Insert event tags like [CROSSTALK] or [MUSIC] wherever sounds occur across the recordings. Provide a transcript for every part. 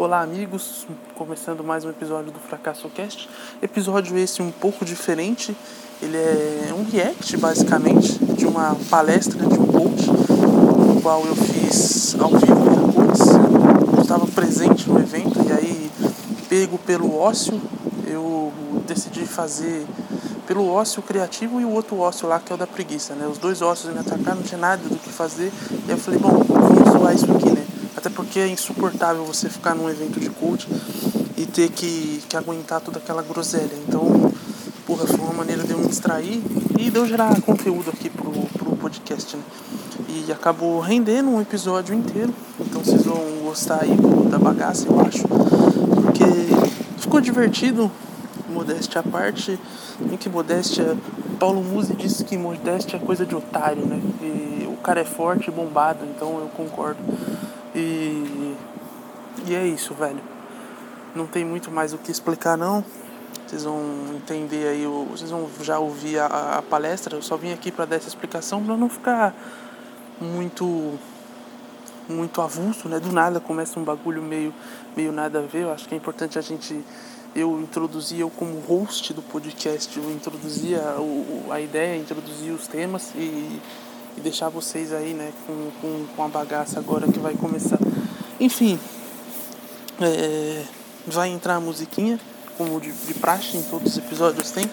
Olá, amigos. Começando mais um episódio do Fracasso Cast. Episódio esse um pouco diferente. Ele é um react, basicamente, de uma palestra de um coach, no qual eu fiz ao vivo depois. Eu estava presente no evento e aí, pego pelo ócio, eu decidi fazer pelo ócio criativo e o outro ócio lá que é o da preguiça, né? Os dois ócios me atacaram, não tinha nada do que fazer. E eu falei, bom, vamos zoar isso aqui, né? Até porque é insuportável você ficar num evento de coach e ter que, que aguentar toda aquela groselha. Então, porra, foi uma maneira de eu me distrair e de eu gerar conteúdo aqui pro, pro podcast, né? E acabou rendendo um episódio inteiro. Então vocês vão gostar aí da bagaça, eu acho. Porque ficou divertido, modéstia à parte. Em que modéstia, Paulo Musi disse que modéstia é coisa de otário, né? E o cara é forte e bombado, então eu concordo. E, é isso, velho. Não tem muito mais o que explicar, não. Vocês vão entender aí, vocês vão já ouvir a, a palestra. Eu só vim aqui para dar essa explicação para não ficar muito muito avulso, né? Do nada começa um bagulho meio meio nada a ver. Eu acho que é importante a gente eu introduzir eu como host do podcast, eu introduzia o, a ideia, introduzia os temas e e deixar vocês aí, né, com, com, com a bagaça agora que vai começar. Enfim, é, vai entrar a musiquinha, como de, de praxe em todos os episódios tem,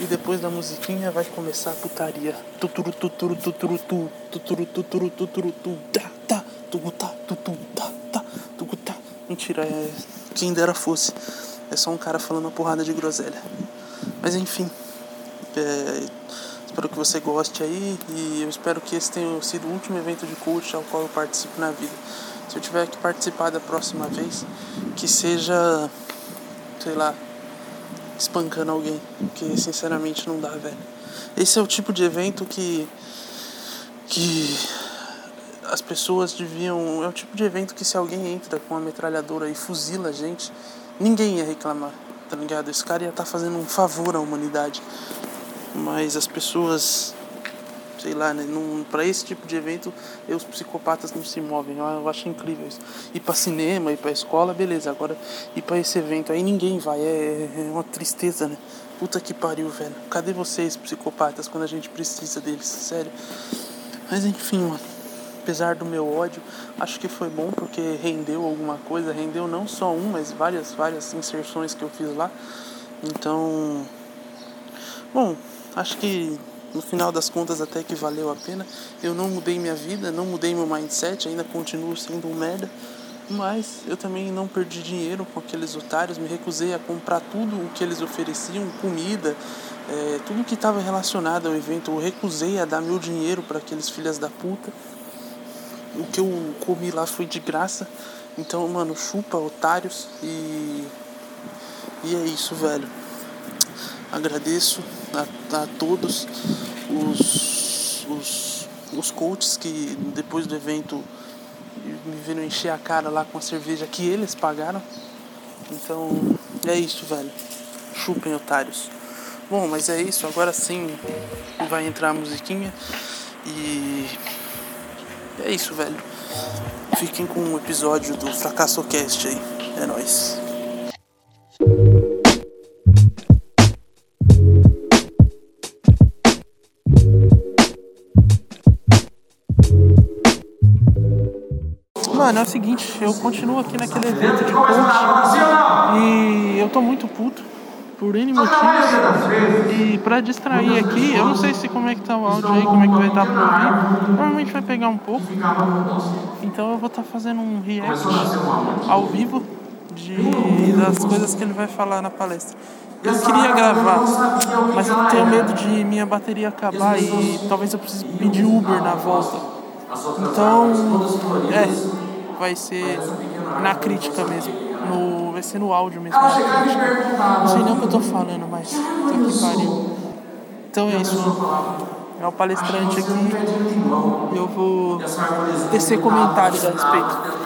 e depois da musiquinha vai começar a putaria. Tuturu tuturu tuturu tu, tuturu tuturu tuturu tu, tá, tá, tuguta, tutu, tá, tá, tuguta. Mentira, é quem dera fosse. É só um cara falando uma porrada de groselha. Mas enfim, é, Espero que você goste aí e eu espero que esse tenha sido o último evento de coach ao qual eu participo na vida. Se eu tiver que participar da próxima vez, que seja, sei lá, espancando alguém, porque sinceramente não dá, velho. Esse é o tipo de evento que que as pessoas deviam, é o tipo de evento que se alguém entra com uma metralhadora e fuzila a gente, ninguém ia reclamar, tá ligado? Esse cara ia estar tá fazendo um favor à humanidade mas as pessoas sei lá, né? Para esse tipo de evento, os psicopatas não se movem. Eu, acho incrível isso. Ir para cinema, ir para escola, beleza. Agora, ir para esse evento aí ninguém vai. É, é, uma tristeza, né? Puta que pariu, velho. Cadê vocês, psicopatas, quando a gente precisa deles? Sério. Mas enfim, mano. Apesar do meu ódio, acho que foi bom porque rendeu alguma coisa. Rendeu não só um, mas várias, várias inserções que eu fiz lá. Então. Bom, acho que no final das contas até que valeu a pena. Eu não mudei minha vida, não mudei meu mindset, ainda continuo sendo um merda. Mas eu também não perdi dinheiro com aqueles otários, me recusei a comprar tudo o que eles ofereciam, comida, é, tudo que estava relacionado ao evento. Eu recusei a dar meu dinheiro para aqueles filhas da puta. O que eu comi lá foi de graça. Então, mano, chupa, otários. E, e é isso, velho. Agradeço a, a todos os, os, os coaches que depois do evento me viram encher a cara lá com a cerveja que eles pagaram. Então é isso, velho. Chupem otários. Bom, mas é isso. Agora sim vai entrar a musiquinha. E é isso, velho. Fiquem com o episódio do Fracasso Cast aí. É nóis. Mano, é o seguinte, eu continuo aqui naquele evento de coach e eu tô muito puto por N motivos. E pra distrair aqui, eu não sei se como é que tá o áudio aí, como é que vai estar tá pra ouvir. Provavelmente vai pegar um pouco. Então eu vou estar tá fazendo um react ao vivo de, das coisas que ele vai falar na palestra. Eu queria gravar, mas eu tenho medo de minha bateria acabar e talvez eu precise pedir Uber na volta. Então, é, vai ser na crítica mesmo. No, vai ser no áudio mesmo. Não sei nem o que eu tô falando, mas que pariu. Então é isso. É o palestrante aqui. Eu vou tecer comentários a respeito.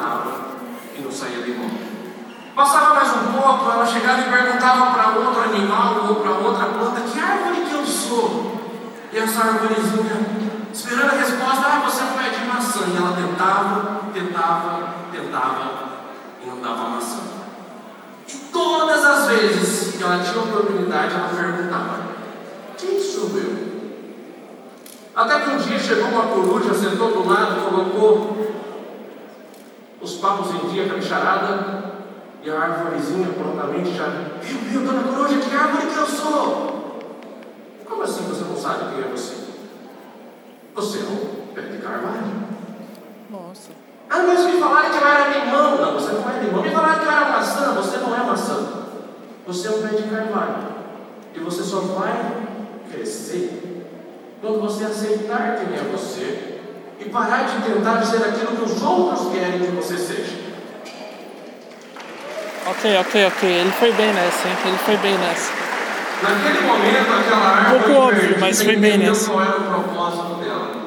Passava mais um pouco, ela chegava e perguntava para outro animal ou para outra planta que árvore que eu sou. E essa árvorezinha, esperando a resposta, ah, você não é maçã. E ela tentava, tentava, tentava e não dava maçã. ela tinha oportunidade, ela perguntava: Quem sou eu? Até que um dia chegou uma coruja, sentou do lado, colocou os papos em dia, a bicharada, e a árvorezinha prontamente já viu, viu, dona coruja, que árvore que eu sou? Como assim você não sabe quem é você? Você é um pé de carvalho. Nossa. Ah, mas me falaram que eu era limão. Não, você não é limão. Me falaram que eu era maçã. Você não é maçã. Você é um pé de carvalho. E você só vai crescer quando você aceitar quem é você e parar de tentar ser aquilo que os outros querem que você seja. Ok, ok, ok. Ele foi bem nessa, hein? Ele foi bem nessa. Naquele momento, aquela árvore. Um pouco óbvio, mas foi bem nessa. qual era o propósito dela.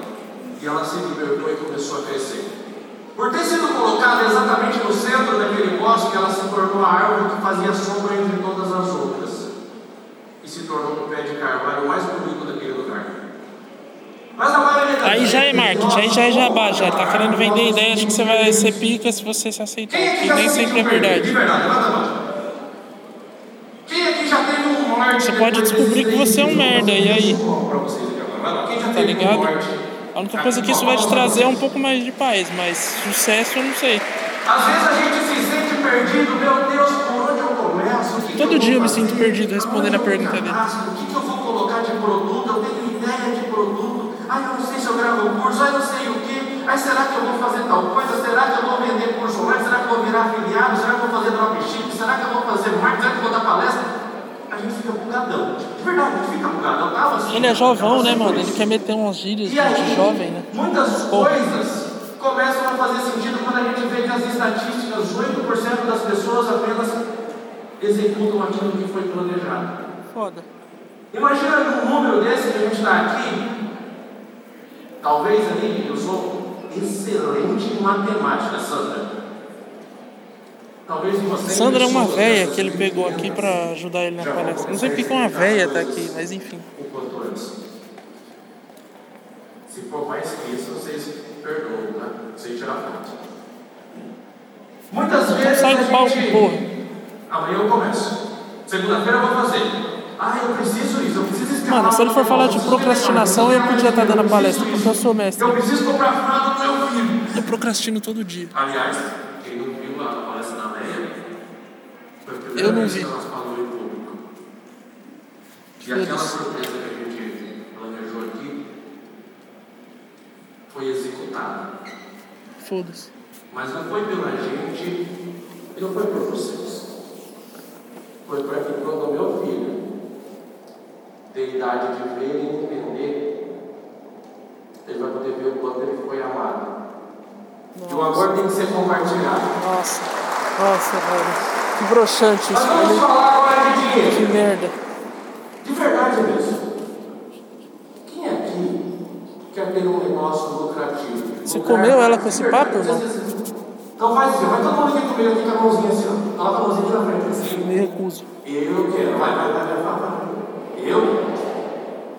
E ela se libertou e começou a crescer. Por ter sido colocada exatamente no centro daquele bosque, ela se tornou a árvore que fazia sombra entre todas as outras. E se tornou um pé de carvalho mais bonito daquele lugar. Mas a maioria das Aí já é marketing, aí já é jabá, já. Tá querendo vender ideia, acho que você vai ser pica se você se aceitar. Quem aqui Que nem se sempre é verdade. De verdade, levanta a mão. Quem aqui já teve um morte? Você pode descobrir que você é um merda, e aí? Tá ligado? A única coisa que isso vai te trazer é um pouco mais de paz, mas sucesso eu não sei. Às vezes a gente se sente perdido, meu Deus, por onde eu começo? Que Todo que eu dia eu me sinto perdido respondendo a pergunta dele. O que, que eu vou colocar de produto? Eu tenho ideia de produto. Ai, eu não sei se eu gravo um curso, ai, eu não sei o que. Ai, será que eu vou fazer tal coisa? Será que eu vou vender curso online? Será que eu vou virar afiliado? Será que eu vou fazer dropship? Será que eu vou fazer marketing? Será que eu vou dar palestra? Fica bugadão. De verdade, gente fica bugadão. Eu tava assim, Ele é jovão, né, mano? Ele quer meter umas gírias E aí, jovem, né? muitas Pô. coisas começam a fazer sentido quando a gente vê que as estatísticas, 8% das pessoas apenas executam aquilo que foi planejado. Foda. Imagina num número desse que a gente está aqui, talvez ali, eu sou excelente em matemática, Sandra. Sandra é uma véia que ele pegou aqui pra ajudar ele na palestra. Não sei porque que uma véia tá aqui, mas enfim. Antes. Se for mais que isso, vocês perdoam, tá? Sem tirar foto. Muitas vezes sai a do palco, gente... porra. Amanhã eu começo. Segunda-feira eu vou fazer. Ah, eu preciso isso, eu preciso escalar. Mano, se ele for falar de procrastinação, eu podia estar dando a palestra, porque eu sou mestre. Eu preciso comprar fralda pro meu filho. Eu procrastino todo dia. Aliás, Eu não vi. E aquela surpresa que a gente planejou aqui foi executada. Foda-se. Mas não foi pela gente e não foi por vocês. Foi para que quando o meu filho ter idade de ver e entender, ele vai poder ver o quanto ele foi amado. E o amor tem que ser compartilhado. Nossa. Nossa, velho. Que broxante isso. vamos Ele... falar agora de dinheiro. Que merda. De verdade mesmo. Quem aqui quer ter um negócio lucrativo? Você comeu ela com esse papo, irmão? Então faz assim, vai todo mundo aqui comigo aqui com a mãozinha assim, ó. Coloca a mãozinha aqui na frente, assim. Me recuso. Eu quero, vai, vai, vai, vai, vai, vai. Eu,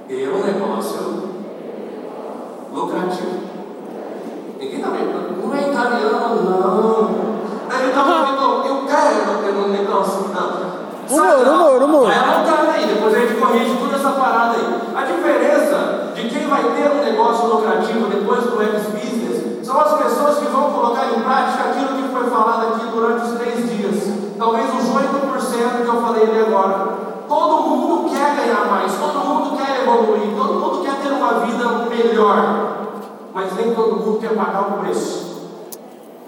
eu um negócio lucrativo. Ninguém tá vendo, não é italiano, não. Ele tá falando, eu quero um negócio, não. Humor, humor, humor. Vai anotando aí, depois a gente corrige toda essa parada aí. A diferença de quem vai ter um negócio lucrativo depois do X-Business são as pessoas que vão colocar em prática aquilo que foi falado aqui durante os três dias. Talvez os 8% que eu falei ali agora. Todo mundo quer ganhar mais, todo mundo quer evoluir, todo mundo quer ter uma vida melhor. Mas nem todo mundo quer pagar o preço.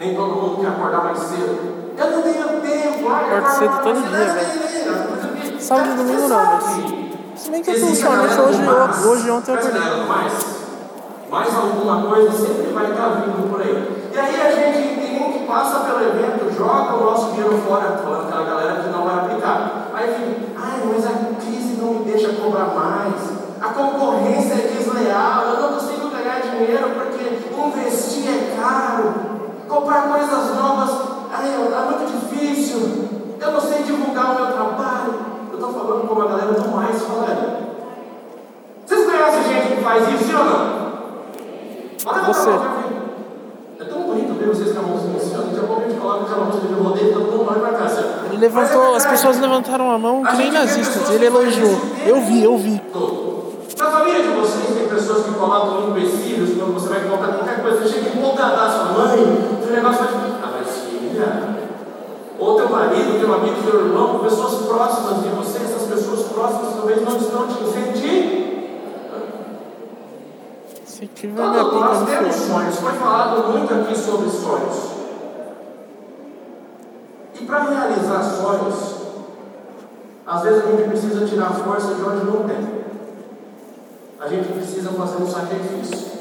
Nem todo mundo quer acordar mais cedo. Eu não tenho tempo, Acordo cedo todo dia, velho. Sábado e domingo não, mas- Se bem que eu galera hoje, hoje ontem eu acordei. mais, alguma coisa sempre vai estar vindo por aí. E aí a gente tem que passa pelo evento, joga o nosso dinheiro fora, falando aquela galera que não vai aplicar. Aí fica, ai, mas a crise não me deixa cobrar mais. A concorrência é desleal, eu não consigo ganhar dinheiro porque investir é caro. Comprar coisas novas, ai, é muito difícil. Eu não sei divulgar o meu trabalho. Eu estou falando como a galera do mais falaria. Vocês conhecem gente que faz isso, sim ou não? Você. É tão bonito ver vocês com a mãozinha assim, ó. Daqui a pouco a gente coloca aquela música de rodeio todo mundo olha pra cá, assim. Ele levantou, as pessoas levantaram a mão que nem nazistas. Ele elogiou. Eu vi, eu vi. Na família de vocês tem pessoas que colocam empecilhos quando você vai contar qualquer coisa. Você chega empolgadaço, sua mãe, o negócio vai. Ah, mas filha. Ou teu marido, teu amigo, teu irmão, pessoas próximas de você, essas pessoas próximas talvez não estão te incentivar. Se tiver minha Todos nós pica no temos sonhos, foi falado muito aqui sobre sonhos. E para realizar sonhos, às vezes a gente precisa tirar a força de onde não tem. A gente precisa fazer um sacrifício.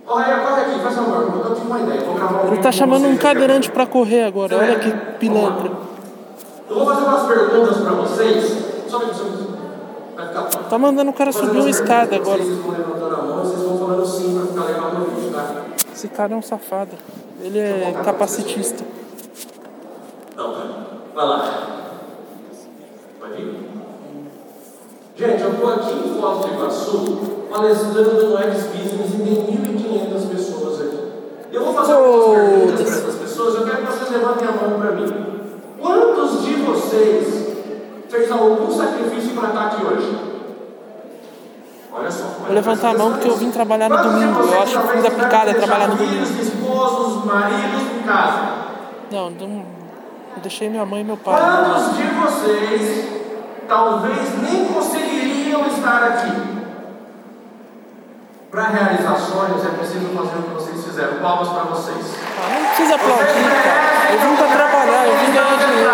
Ô Raia, corre aqui, faz favor, eu tive uma ideia. Vou gravar um Ele tá com chamando um cadeirante pra correr agora. Olha que pilantra. Eu vou fazer umas perguntas para vocês. Só Tá mandando o cara subir uma escada agora. Para tá? Esse cara é um safado. Ele é capacitista. Não, cara. Vai lá. Pode ir? Gente, eu estou aqui em Foz do Iguaçu, palestrando no X-Business e tem 1.500 pessoas aqui. Eu vou fazer algumas perguntas para essas pessoas, eu quero que vocês levantem a mão para mim. Quantos de vocês fez algum sacrifício para estar aqui hoje? Olha só. Vou levantar a mão porque eu vim trabalhar no domingo. Eu acho que da picada trabalhar no domingo. Filhos, esposos, maridos em casa. Não, não deixei minha mãe e meu pai. Quantos de vocês talvez nem conseguiriam estar aqui? Para realizar sonhos é preciso fazer o que vocês fizeram. Palmas para vocês. Ah, não precisa aplaudir, cara. Eu vim pra trabalhar, eu vim ganhar dinheiro.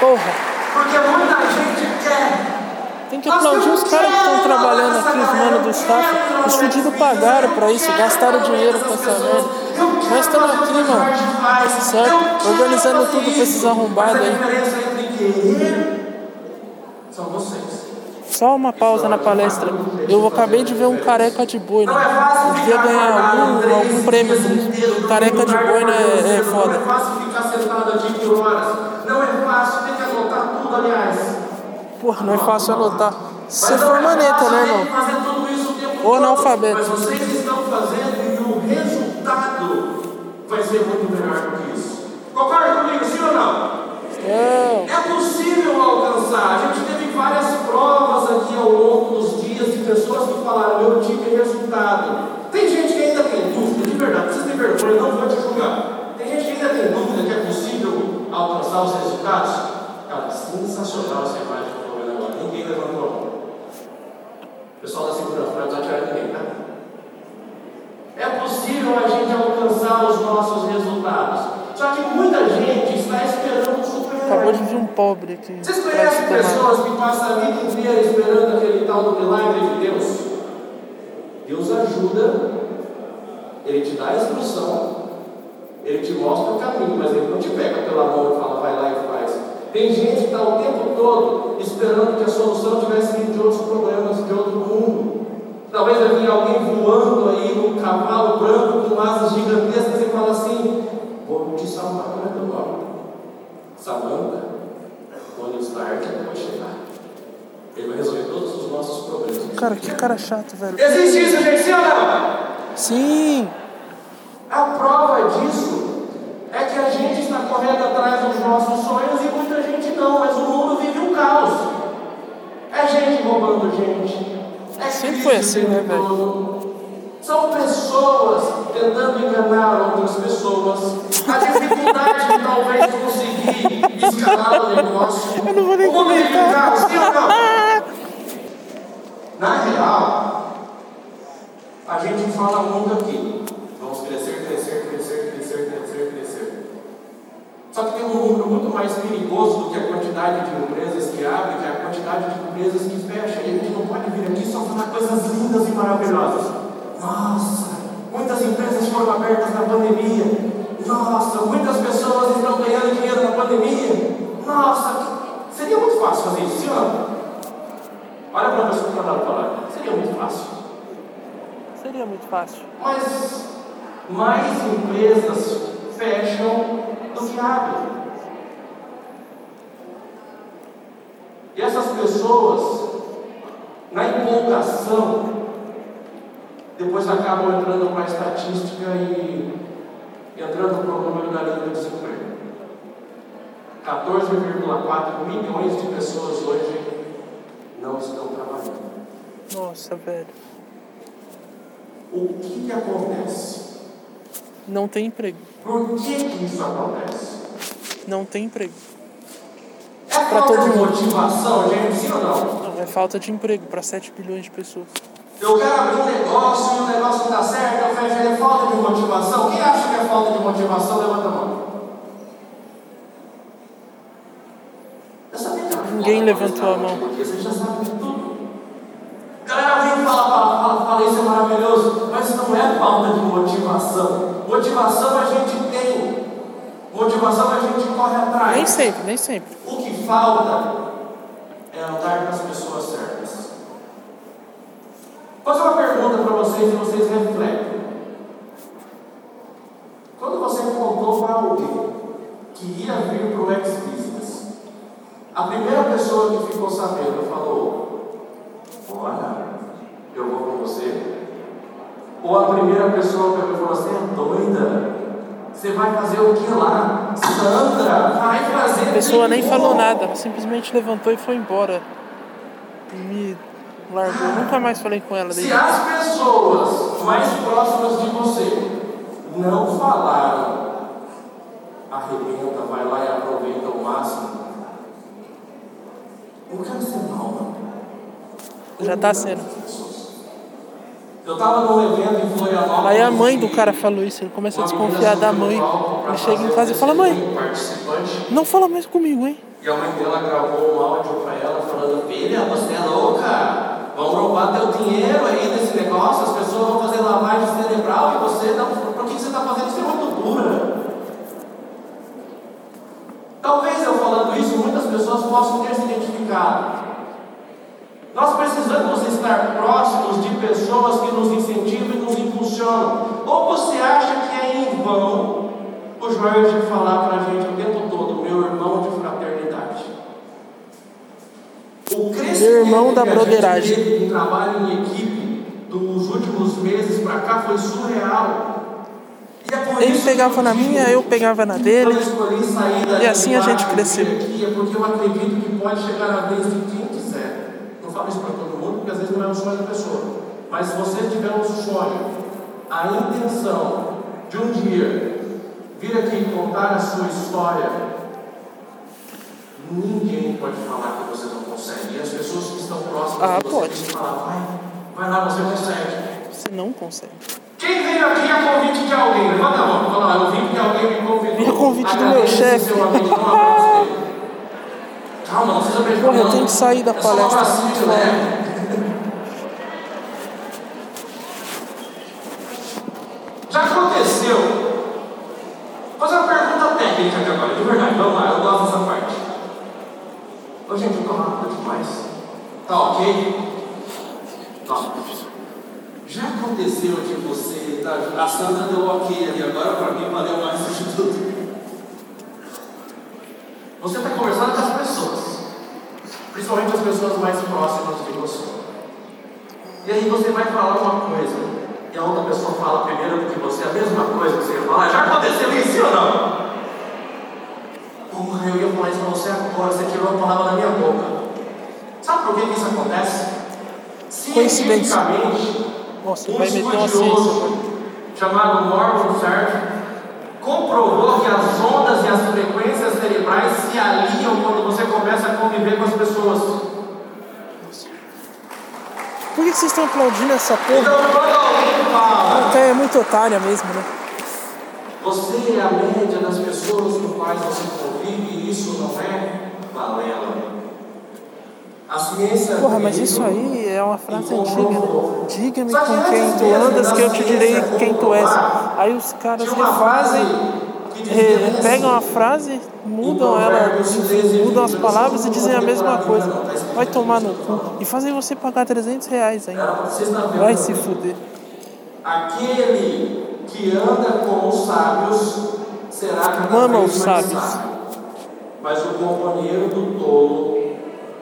Porra, Porque muita gente quer. tem que aplaudir os caras que estão trabalhando aqui, os manos do staff. Os fudidos pagaram pra isso, gastaram dinheiro com essa merda. Nós estamos aqui, mano. Certo? Organizando tudo pra esses arrombados aí. diferença entre querer são vocês. Só uma pausa na palestra. Eu acabei de ver um careca de boi, né? Não é Devia ficar ganhar algum, algum prêmio inteiros, Careca de dormindo boi né, é, é Não é foda. fácil ficar sentado aqui por horas. Não é fácil, tem que anotar tudo, aliás. Porra, não é fácil anotar. Se você for é maneta, fácil né, irmão? Ou analfabeto. Mas vocês estão fazendo e o resultado vai ser muito melhor do que isso. Concorda comigo, sim ou não? É, É possível alcançar. A gente teve várias provas aqui ao longo dos dias de pessoas que falaram: eu tive resultado. Tem gente que ainda tem dúvida, de verdade, vocês têm vergonha, não vou te julgar. Tem gente que ainda tem dúvida que é possível alcançar os resultados. Cara, sensacional essa imagem que eu estou vendo agora. Ninguém levantou a mão. Pessoal da segurança não desatirar ninguém, tá? É possível a gente alcançar os nossos resultados. Só que muita gente está esperando acabou de vir um pobre aqui. vocês conhecem pessoas que passam a vida inteira esperando aquele tal do milagre de Deus? Deus ajuda, Ele te dá a instrução, Ele te mostra o caminho, mas Ele não te pega pela mão e fala, vai lá e faz. Tem gente que está o tempo todo esperando que a solução tivesse vindo de outros problemas, de outro mundo. Talvez vai vir alguém voando aí num cavalo branco com asas gigantescas e fala assim: Vou te salvar, como é teu nome? Samanta, Tony Stark vai chegar. Ele vai resolver todos os nossos problemas. Cara, que cara chato, velho. Existe isso, gente, sim ou não? Sim! A prova disso é que a gente está correndo atrás dos nossos sonhos e muita gente não, mas o mundo vive um caos. É gente roubando gente. É Sempre foi assim, né, velho? São pessoas tentando enganar outras pessoas. A dificuldade de talvez conseguir escalar o negócio. Eu não vou nem o mundo vive um comentar. caos, sim ou não? Na real, a gente fala muito aqui. Vamos crescer, crescer, crescer, crescer, crescer, crescer. Só que tem um número muito mais perigoso do que a quantidade de empresas que abrem, que é a quantidade de empresas que fecham. E a gente não pode vir aqui só falar coisas lindas e maravilhosas. Nossa, muitas empresas foram abertas na pandemia. Nossa, muitas pessoas estão ganhando dinheiro na pandemia. Nossa, seria muito fácil fazer isso, não? Olha para a pessoa que está do falar. Seria muito fácil. Seria muito fácil. Mas mais empresas fecham do que abrem. E essas pessoas, na empolgação, depois acabam entrando para a estatística e entrando para o número da linha do desemprego. 14,4 milhões de pessoas hoje não estão trabalhando. Nossa, velho. O que, que acontece? Não tem emprego. Por que, que isso acontece? Não tem emprego. É falta todo de mundo. motivação, gente, sim ou não? Não, é falta de emprego para 7 bilhões de pessoas. Eu quero abrir um negócio e o negócio não dá certo, eu fecho ele, é falta de motivação. Quem acha que é falta de motivação, levanta a mão. Eu sabia que era Ninguém levantou a mão. Você já sabe de tudo. Galera, vem falar, fala, fala, fala, isso é maravilhoso, mas não é falta de motivação. Motivação a gente tem. Motivação a gente corre atrás. Nem sempre, nem sempre. O que falta é andar com as pessoas certas. Vou fazer uma pergunta para vocês e vocês refletem. Quando você contou para alguém que ia vir para o ex-business, a primeira pessoa que ficou sabendo falou: Olha, eu vou com você. Ou a primeira pessoa pegou e falou: Você é doida? Você vai fazer o que lá? Sandra, vai fazer A pessoa nem que falou bom. nada, simplesmente levantou e foi embora. E me largou. Nunca mais falei com ela Se desde. as pessoas mais próximas de você não falaram, arrebenta, vai lá e aproveita o máximo. Eu quero ser mal, não. Eu Já tá quero sendo. Eu estava num evento em Florianópolis. Aí a mãe do cara falou isso, ele começa a uma desconfiar da mãe. pra Ele chega em casa e fala: Mãe, não fala mais comigo, hein? E a mãe dela gravou um áudio para ela falando: Filha, você é louca? Vão roubar teu dinheiro aí nesse negócio, as pessoas vão fazer lavagem cerebral e você não. Por que você está fazendo isso? É muito dura. Talvez eu muitas pessoas possam ter se identificado. Nós precisamos estar próximos de pessoas que nos incentivam e nos impulsionam. Ou você acha que é em vão o Jorge falar para a gente o tempo todo, meu irmão de fraternidade? O crescimento Meu irmão da broderagem. em trabalho em equipe dos últimos meses para cá foi surreal. Ele pegava na minha, eu pegava na dele. da E assim a gente cresceu. Porque eu acredito que pode chegar a vez de quem quiser. Não falo isso para todo mundo, porque às vezes não é o sonho da pessoa. Mas se você tiver um sonho, a intenção de um dia vir aqui contar a sua história, ninguém pode falar que você não consegue. E as pessoas que estão próximas Ah, de você pode. falar, vai, vai lá, você consegue. Você não consegue. Quem veio aqui a convite de alguém? Levanta a mão. Fala lá, eu vim porque alguém me convidou. Vim a convite do meu chefe. [LAUGHS] Calma, não precisa beijar. Porra, eu tenho que sair da É só palestra. de leve. [LAUGHS] Já aconteceu? Vou fazer uma pergunta técnica aqui agora, de verdade. Vamos lá, eu gosto dessa parte. Ô, gente, eu tô rápido demais. Tá ok? Tá. Já aconteceu de você. tá- A Sandra deu ok ali agora, pra mim valeu mais do que tudo. Você está conversando com as pessoas, principalmente as pessoas mais próximas de você. E aí você vai falar uma coisa, e a outra pessoa fala primeiro do que você, a mesma coisa que você ia falar. Já aconteceu isso ou não? Porra, eu ia falar isso pra você agora, você tirou a palavra da minha boca. Sabe por que que isso acontece? Cientificamente, Nossa, um vai meter uma ciência. estudioso chamado Morgan Sartre comprovou que as ondas e as frequências cerebrais se alinham quando você começa a conviver com as pessoas. Por que vocês estão aplaudindo essa Então, porra? quando alguém fala, Até é muito otária mesmo, né? você é a média das pessoas com quais você convive, e isso não é balela. Porra, mas veio isso aí é uma frase antiga, né? Diga-me que com quem tu andas da que eu te direi ciência quem tu és. Aí os caras refazem, que assim, pegam a frase, mudam ela, mudam as palavras e dizem a mesma coisa. Vai tomar no cu. E fazem você pagar 300 reais ainda. Vai se fuder. Aquele que anda com os sábios será cada Mama os sábios. sábio. Mas o companheiro do tolo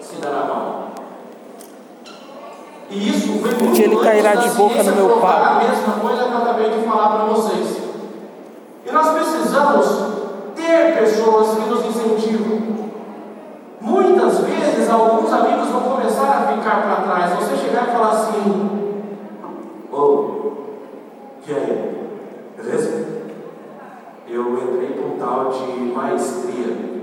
se dará mal. E isso foi muito Porque ele cairá de boca no meu pau. A mesma coisa que eu acabei de falar para vocês. E nós precisamos ter pessoas que nos incentivam. Muitas vezes, alguns amigos vão começar a ficar para trás. Você chegar e falar assim: Ô, oh, e aí? Beleza? Eu entrei com um tal de maestria.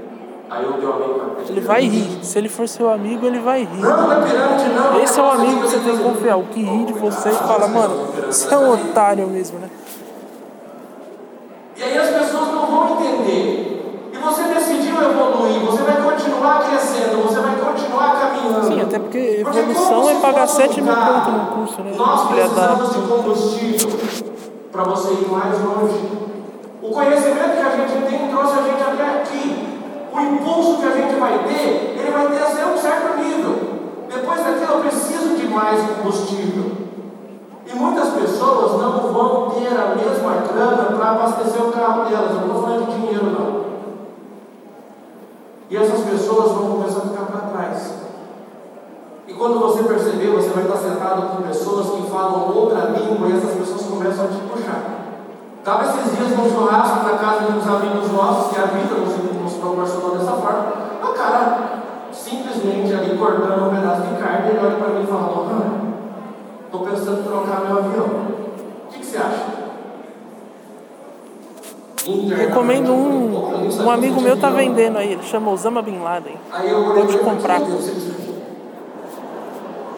Aí eu dei uma amigo Ele vai rir. Se ele for seu amigo, ele vai rir. Não, não é não. Esse é o amigo que você tem que confiar. O que ri de você e fala, mano, você é um otário mesmo, né? E aí as pessoas não vão entender. E você decidiu evoluir, você vai continuar crescendo, você vai continuar caminhando. Sim, até porque evolução porque é pagar 7 mil pontos no curso, né? Nós precisamos de combustível para você ir mais longe. O conhecimento que a gente tem trouxe a gente até aqui. O impulso que a gente vai ter, ele vai ter até um certo nível. Depois daquilo, eu preciso de mais combustível. E muitas pessoas não vão ter a mesma grana para abastecer o carro delas. Eu não estou falando de dinheiro, não. E essas pessoas vão começar a ficar para trás. E quando você perceber, você vai estar sentado com pessoas que falam outra língua e essas pessoas começam a te puxar. Estava esses dias num churrasco na casa de uns amigos nossos, que a vida nos, nos proporcionou dessa forma. O cara, simplesmente ali cortando um pedaço de carne, ele olha para mim e fala: Estou pensando em trocar meu avião. O que, que você acha? Recomendo um. Um amigo meu tá vendendo aí, ele chama Osama Bin Laden. Vou te comprar.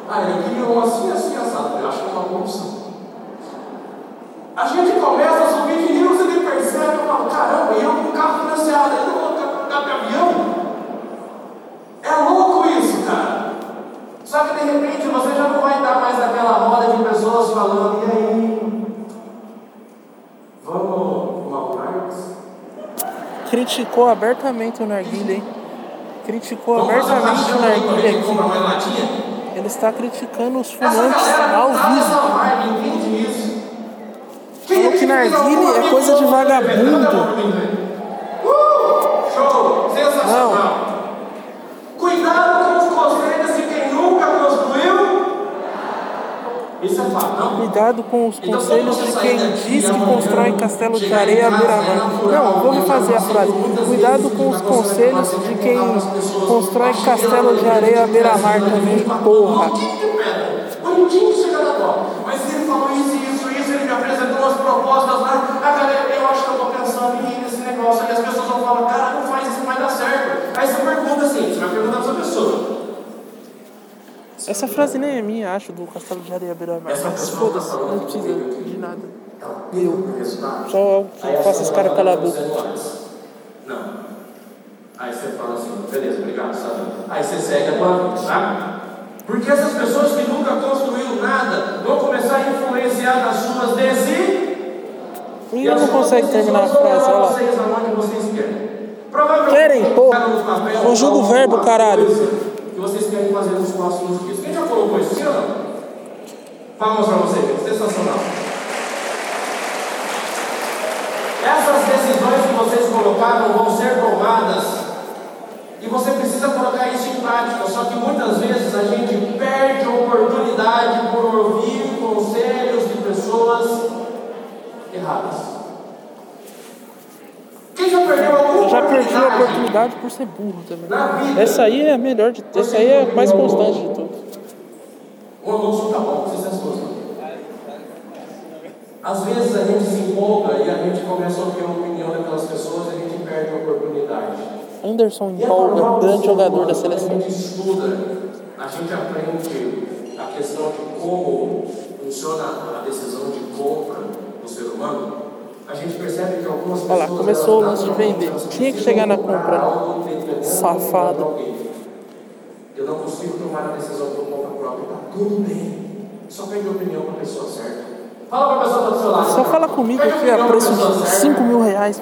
Ah, ele um assim, assim, assado. Eu acho que é uma boa opção. A gente começa a subir de nível, você nem percebe, eu falo, caramba, e eu com o carro financiado, ainda vou de avião? É louco isso, cara. Só que de repente você já não vai dar mais aquela roda de pessoas falando, e aí? Vamos fumar um Criticou abertamente o Narguilha, hein? Criticou abertamente o Narguilha aqui. Ele está criticando os fumantes ao vivo. Falou que narguile é coisa de vagabundo. Não. Cuidado com os conselhos de quem nunca construiu. Isso é fato, não? Cuidado com os então, conselhos de quem diz que constrói castelo de areia à beira-mar. Não, vou refazer a frase. Cuidado com os conselhos de quem constrói castelo de areia à beira-mar também, porra. Bonitinho chega na Mas ele falou isso isso, isso, ele me apresentou umas propostas lá. A galera, eu acho que eu estou pensando em ir nesse negócio. Aí as pessoas vão falar, cara, não faz isso, não vai dar certo. Aí você pergunta assim, você vai perguntar para essa pessoa. Essa frase nem é minha, acho, do Castelo de Areia Beira Mar. Mas foda-se, não precisa de nada. Eu. Só que faça esse cara calar a boca. Não. Aí você fala assim, beleza, obrigado, sabe? Aí você segue a tua vida, tá? Porque essas pessoas que nunca construíram nada vão começar a influenciar nas suas decisões. E eu não consegue terminar a frase, olha lá. Querem, pô. Conjuga o verbo, caralho. Vocês querem fazer nos próximos dias. Quem já colocou isso aqui ou não? Palmas para vocês, sensacional. Essas decisões que vocês colocaram vão ser tomadas e você precisa colocar isso em prática. Só que muitas vezes a gente perde a oportunidade por ouvir conselhos de pessoas erradas. Quem já perdeu alguma Eu já perdi a oportunidade por ser burro também. Essa aí é a melhor de Essa aí é a mais constante de todas. O anúncio tá bom, vocês são Às vezes a gente se empolga e a gente começa a ouvir a opinião daquelas pessoas e a gente perde a oportunidade. Anderson empolga, grande jogador da seleção. A gente estuda, a gente aprende a questão de como funciona a decisão de compra do ser humano. A gente percebe que algumas pessoas. Olha lá, começou o lance de vender. Tinha que chegar na compra. Safado. Eu não consigo tomar a decisão por conta própria. Tá tudo bem. Só pede opinião para a pessoa certa. Fala para a pessoa do seu lado. Só fala comigo que é preço de 5 mil reais.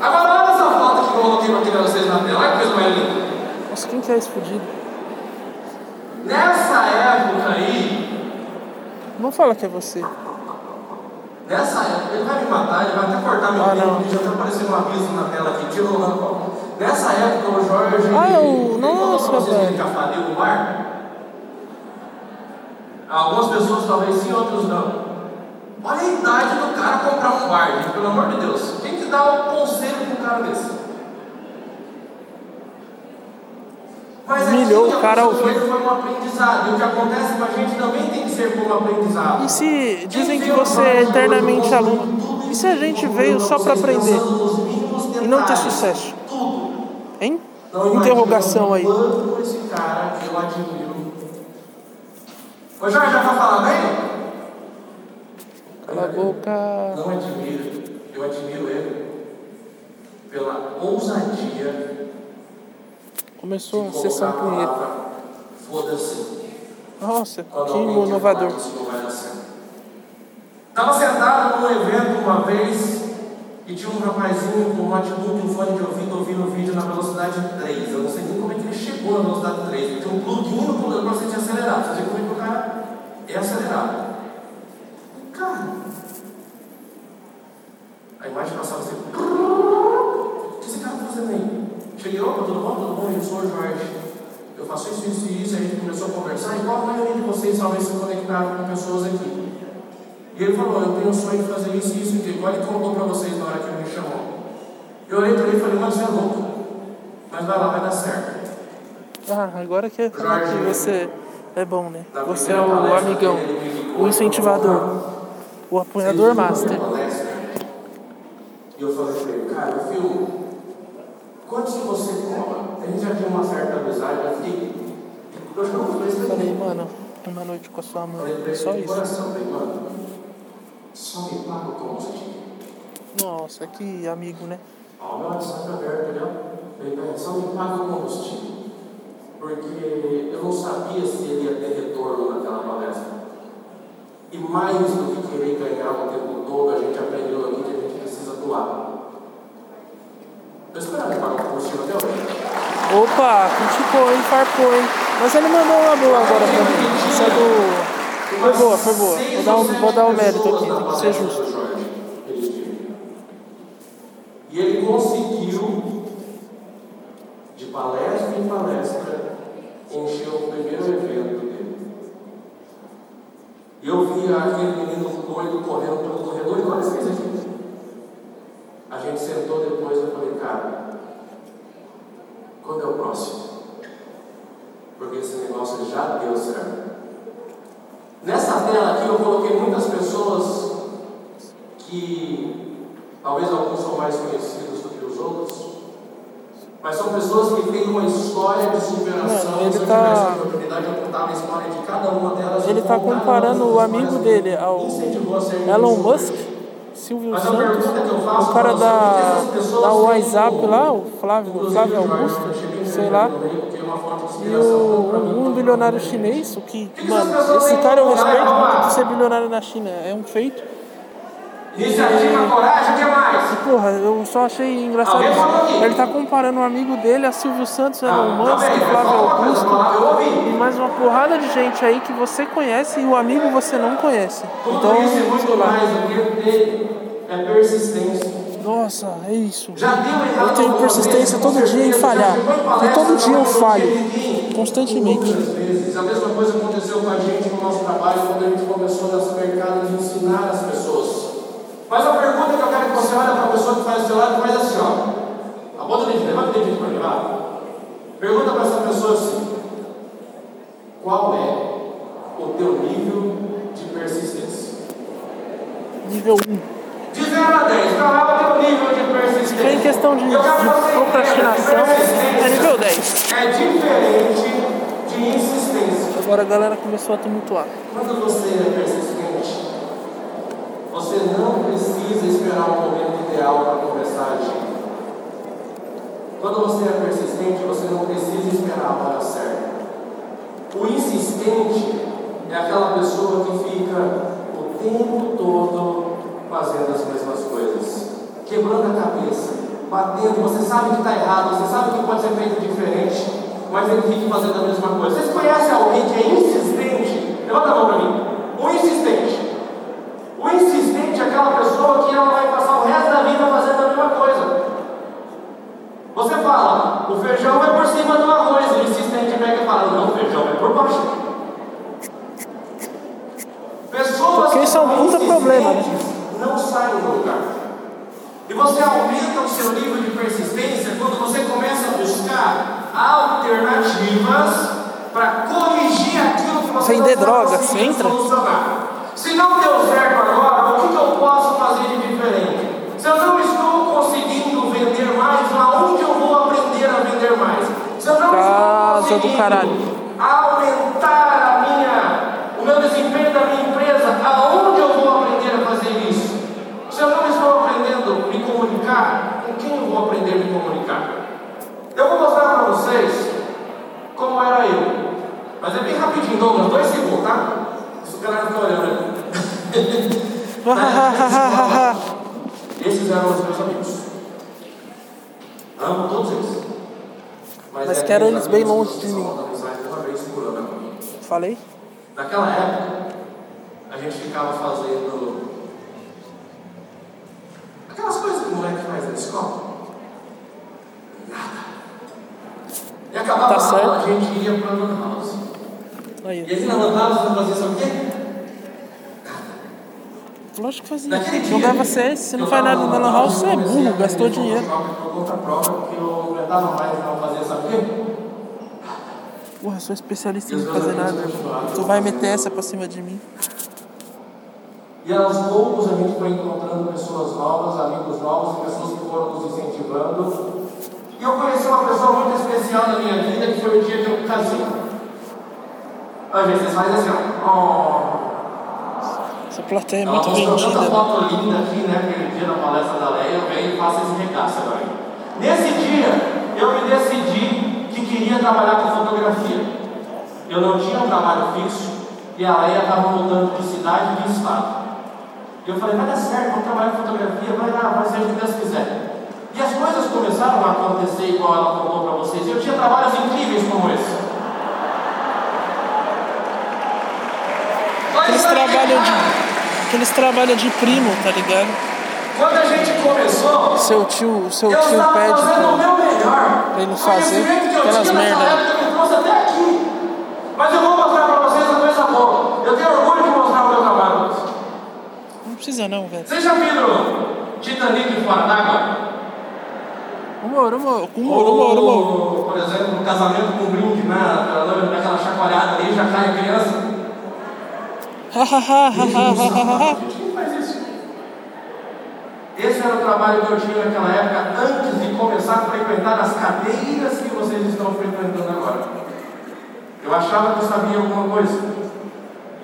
Agora olha essa foto que eu coloquei aqui para vocês na tela. Olha que coisa mais linda. Nossa, quem que é esse fudido? Nessa época aí. Não fala que é você. Nessa época, ele vai me matar, ele vai até cortar meu ah, já está aparecendo um aviso na tela aqui, tira o Nessa época o Jorge. Ah, eu. Nossa, velho. que afaliu o mar? Algumas pessoas talvez sim, outros não. Olha a idade do cara comprar um bar, gente, pelo amor de Deus. Quem que dá um conselho para um cara desse? Humilhou o cara ao vivo. foi um aprendizado. E o que acontece com a gente também tem que ser como aprendizado. E se dizem que você é eternamente aluno? E se a gente veio só para aprender e não ter sucesso? Hein? Não Interrogação aí. esse cara que eu admiro. Ô Jorge, já pra falar bem? Cala a boca. Não admiro, eu admiro ele pela ousadia Começou a de sessão punheta. Foda-se. Nossa, que inovador. Estava sentado num evento uma vez e tinha um rapazinho com um notebook, um fone de ouvido, ouvindo o vídeo na velocidade 3. Eu não sei nem como é que ele chegou na velocidade 3. Ele tinha um plugin no você te acelerar. Você vê como é que o cara é acelerado. Cara, a imagem passava assim. O que esse cara está fazendo aí? Cheguei, opa, tudo bom? Tudo bom? Eu sou o Jorge. Eu faço isso, isso e isso. Aí a gente começou a conversar. E qual a maioria de vocês talvez se conectaram com pessoas aqui? E ele falou: Eu tenho um sonho de fazer isso, isso e aquilo. Olha ele contou para vocês na hora que ele me chamou. Eu olhei para ele e falei: Mano, você é louco. Mas vai lá, vai dar certo. Ah, agora que é falar que você é bom, né? Você é o amigão, ele o incentivador, o apoiador master. E eu falei para ele: Cara, filho, quantos que você cobra? A gente já tinha uma certa amizade. Eu fiquei. Eu falei isso pra Falei, ele. mano, uma noite com a sua mãe, só de isso. coração: falei, Mano, só me paga o combustível. Nossa, que amigo, né? Ó, meu WhatsApp aberto, entendeu? Falei, "Pai, só me paga o combustível. Porque eu não sabia se ele ia ter retorno naquela palestra. E mais do que querer ganhar o tempo todo, a gente aprendeu aqui que a gente precisa doar. Opa, criticou, hein? Farpou, hein? Mas ele mandou uma boa agora pra mim. Isso é do. Foi boa, foi boa. Vou dar, um, vou dar o mérito aqui, tem que ser justo. E ele conseguiu, de palestra em palestra, encher o primeiro evento dele. E eu vi aquele menino doido correndo pelo corredor e olha fez aqui. A gente sentou depois e eu falei, cara, quando é o próximo? Porque esse negócio já deu certo. Nessa tela aqui eu coloquei muitas pessoas que talvez alguns são mais conhecidos do que os outros, mas são pessoas que têm uma história de superação. Mano, ele Se eu tá- tivesse a oportunidade de contar a história de cada uma delas. Ele tá contar comparando o amigo dele ao Elon. Musk, Silvio Mas Santos, faço o cara por que da, da WhatsApp lá, o Flávio, Flávio Augusto, sei lá. é E o, um bilionário chinês, o que, mano, esse cara eu respeito de ser bilionário na China, é um feito. Iniciativa, coragem, o que mais? E porra, eu só achei engraçado isso. Ele tá comparando um amigo dele a Silvio Santos, Elon Não, Musk, também, Flávio Augusto. E mais uma porrada de gente aí que você conhece e o amigo você não conhece. Então, sei lá. O é persistência. Nossa, é isso. Já deu errado Eu tenho persistência todo dia em falhar. E todo dia eu falho. Constantemente. A mesma coisa aconteceu com a gente no nosso trabalho quando a gente começou nesse mercado de ensinar as pessoas. Mas a pergunta que eu quero que você olhe para a pessoa que faz do seu lado e faz assim, ó. A bota o dedinho, levanta o dedinho para lá. Pergunta para essa pessoa assim. Qual é o teu nível de persistência? Nível 1. De 0 a 10, qual é o teu nível de persistência? Se em questão de, de procrastinação, é nível 10. É diferente de insistência. Agora a galera começou a tumultuar. Quando você é persistente, você não precisa esperar o momento ideal para começar a agir. Quando você é persistente, você não precisa esperar a hora certa. O insistente é aquela pessoa que fica o tempo todo fazendo as mesmas coisas, quebrando a cabeça, batendo. Você sabe que está errado, você sabe que pode ser feito diferente, mas ele fica fazendo a mesma coisa. Vocês conhecem alguém que é insistente? Levanta a mão para mim. O insistente. O insistente é aquela pessoa que ela vai passar o resto da vida fazendo a mesma coisa. Você fala, o feijão vai por cima do arroz, o insistente pega e fala, não, o feijão vai por baixo. Pessoas Porque que isso é um puta problema, né? Não saem do lugar. E você aumenta o seu nível de persistência quando você começa a buscar alternativas droga, você você entra? Se não deu certo agora, o que, que eu posso fazer de diferente? Se eu não estou conseguindo vender mais, aonde eu vou aprender a vender mais? Se eu não Casa estou do conseguindo caralho. aumentar a minha, o meu desempenho da minha empresa, aonde eu vou aprender a fazer isso? Se eu não estou aprendendo a me comunicar, com quem eu vou aprender a me comunicar? Eu vou mostrar para vocês como era eu. Mas é bem rapidinho, Douglas, dois segundos, tá? Se o cara fica olhando ali. [LAUGHS] Esses eram os meus amigos. Amo todos eles. Mas é quero eles bem longe de mim. amigo. Falei? Naquela época, a gente ficava fazendo aquelas coisas que o moleque faz na escola. Nada. E acabava Tá a aula, a gente ia para a Lan House. Aí. E aqui na Lan House você fazia sabe o quê? Lógico que fazia. Naquele Jogava CS, se não eu faz nada na Lan House, você é burro, gastou dinheiro. Por conta própria, porque eu não aguentava mais não fazer sabe o quê? Porra, eu sou especialista E em não fazer nada. Tu vai meter essa pra cima de mim. E aos poucos a gente foi encontrando pessoas novas, amigos novos, pessoas que foram nos incentivando. E eu conheci uma pessoa muito especial na minha vida, que foi o dia que eu casei. Às vezes vocês fazem assim, ó. Essa plateia é Ela muito mostrou tanta foto linda aqui, né, aquele dia na palestra da Leia, eu venho e faço esse regaço agora. Nesse dia, eu me decidi que queria trabalhar com fotografia. Eu não tinha um trabalho fixo e a Leia estava mudando de cidade e de estado. E eu falei, vai dar certo, vamos trabalhar com fotografia, vai dar, vai ser o que Deus quiser. E as coisas começaram a acontecer igual ela contou para vocês. Eu tinha trabalhos incríveis como esse. Aqueles trabalham de. Aqueles trabalham de primo, tá ligado? Quando a gente começou, Seu tio, seu eu tio pede fazendo o pra. meu melhor. pra ele fazer que eu aquelas merda. Mas eu vou mostrar para vocês uma coisa boa. Eu tenho orgulho de mostrar o meu trabalho. Não precisa não, velho. Vocês já viram Titanic fora d'água? Humor, humor, humor, humor, humor. Por exemplo, um casamento com um brinde, né? A noiva dá aquela chacoalhada ali, já cai a criança. Quem faz isso? Esse era o trabalho que eu tinha naquela época, antes de começar a frequentar as cadeiras que vocês estão frequentando agora. Eu achava que eu sabia alguma coisa.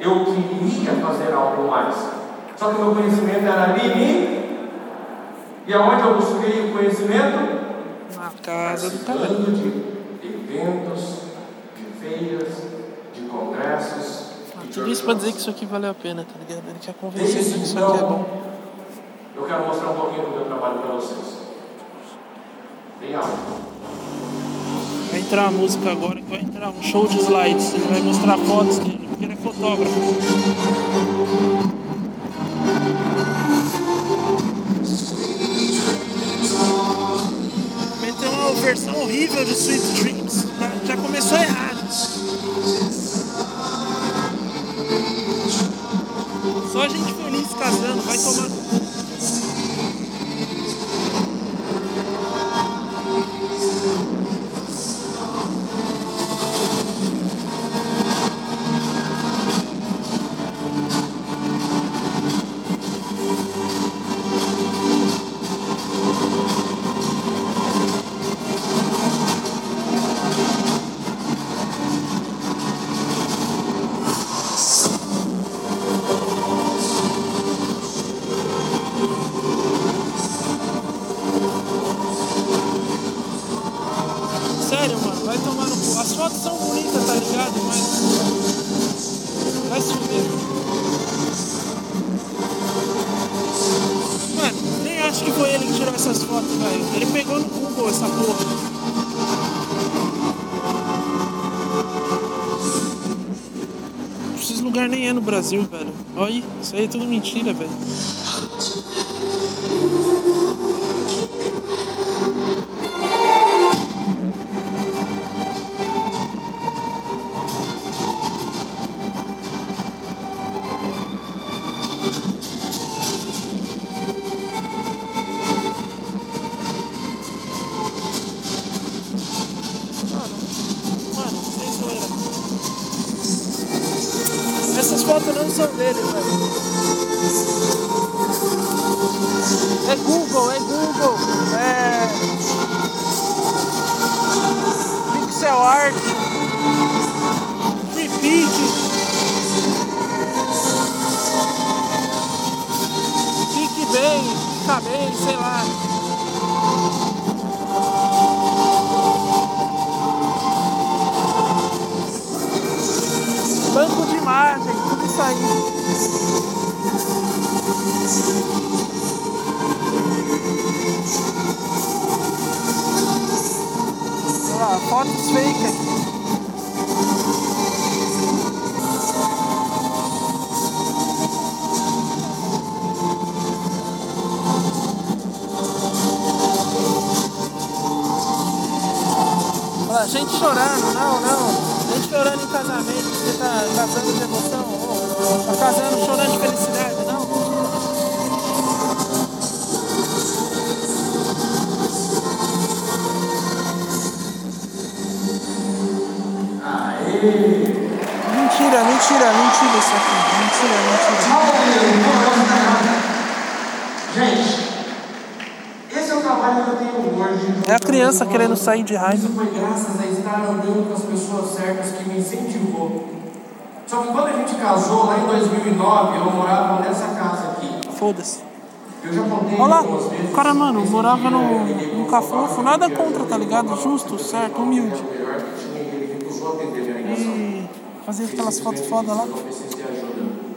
Eu queria fazer algo mais. Só que o meu conhecimento era limite. E aonde eu busquei o conhecimento? Na casa do. Participando de eventos, de feiras, de congressos. de Tudo isso pra dizer que isso aqui valeu a pena, tá ligado? Ele quer convencer Desde de que isso aqui é então, bom. Eu quero mostrar um pouquinho do meu trabalho para vocês. Bem alto. Vai entrar uma música agora que vai entrar um show de slides. Ele vai mostrar fotos dele, porque ele é fotógrafo. Meteu uma versão horrível de Sweet Dreams. Já- começou errado. Só gente feliz casando, vai tomar. Sério, mano, vai tomar no cu. As fotos são bonitas, tá ligado? Mas. Vai se fuder. Mano, nem acho que foi ele que tirou essas fotos, velho. Ele pegou no Google essa porra. Esses lugar nem é no Brasil, velho. Olha isso aí é tudo mentira, velho. Mentira, mentira, mentira isso aqui. Mentira, mentira. Gente, esse é o trabalho que eu tenho hoje. É a criança querendo sair de raiva. Isso foi graças a estar andando com as pessoas certas que me incentivou. Só que quando a gente casou, lá em 2009, eu morava nessa casa aqui. Foda-se. Eu já contei Olha lá, algumas vezes. cara, mano, morava no, no cafofo, nada contra, tá ligado? Justo, certo, humilde. melhor que tinha e ele recusou atender minha ligação. E fazia aquelas fotos fodas lá.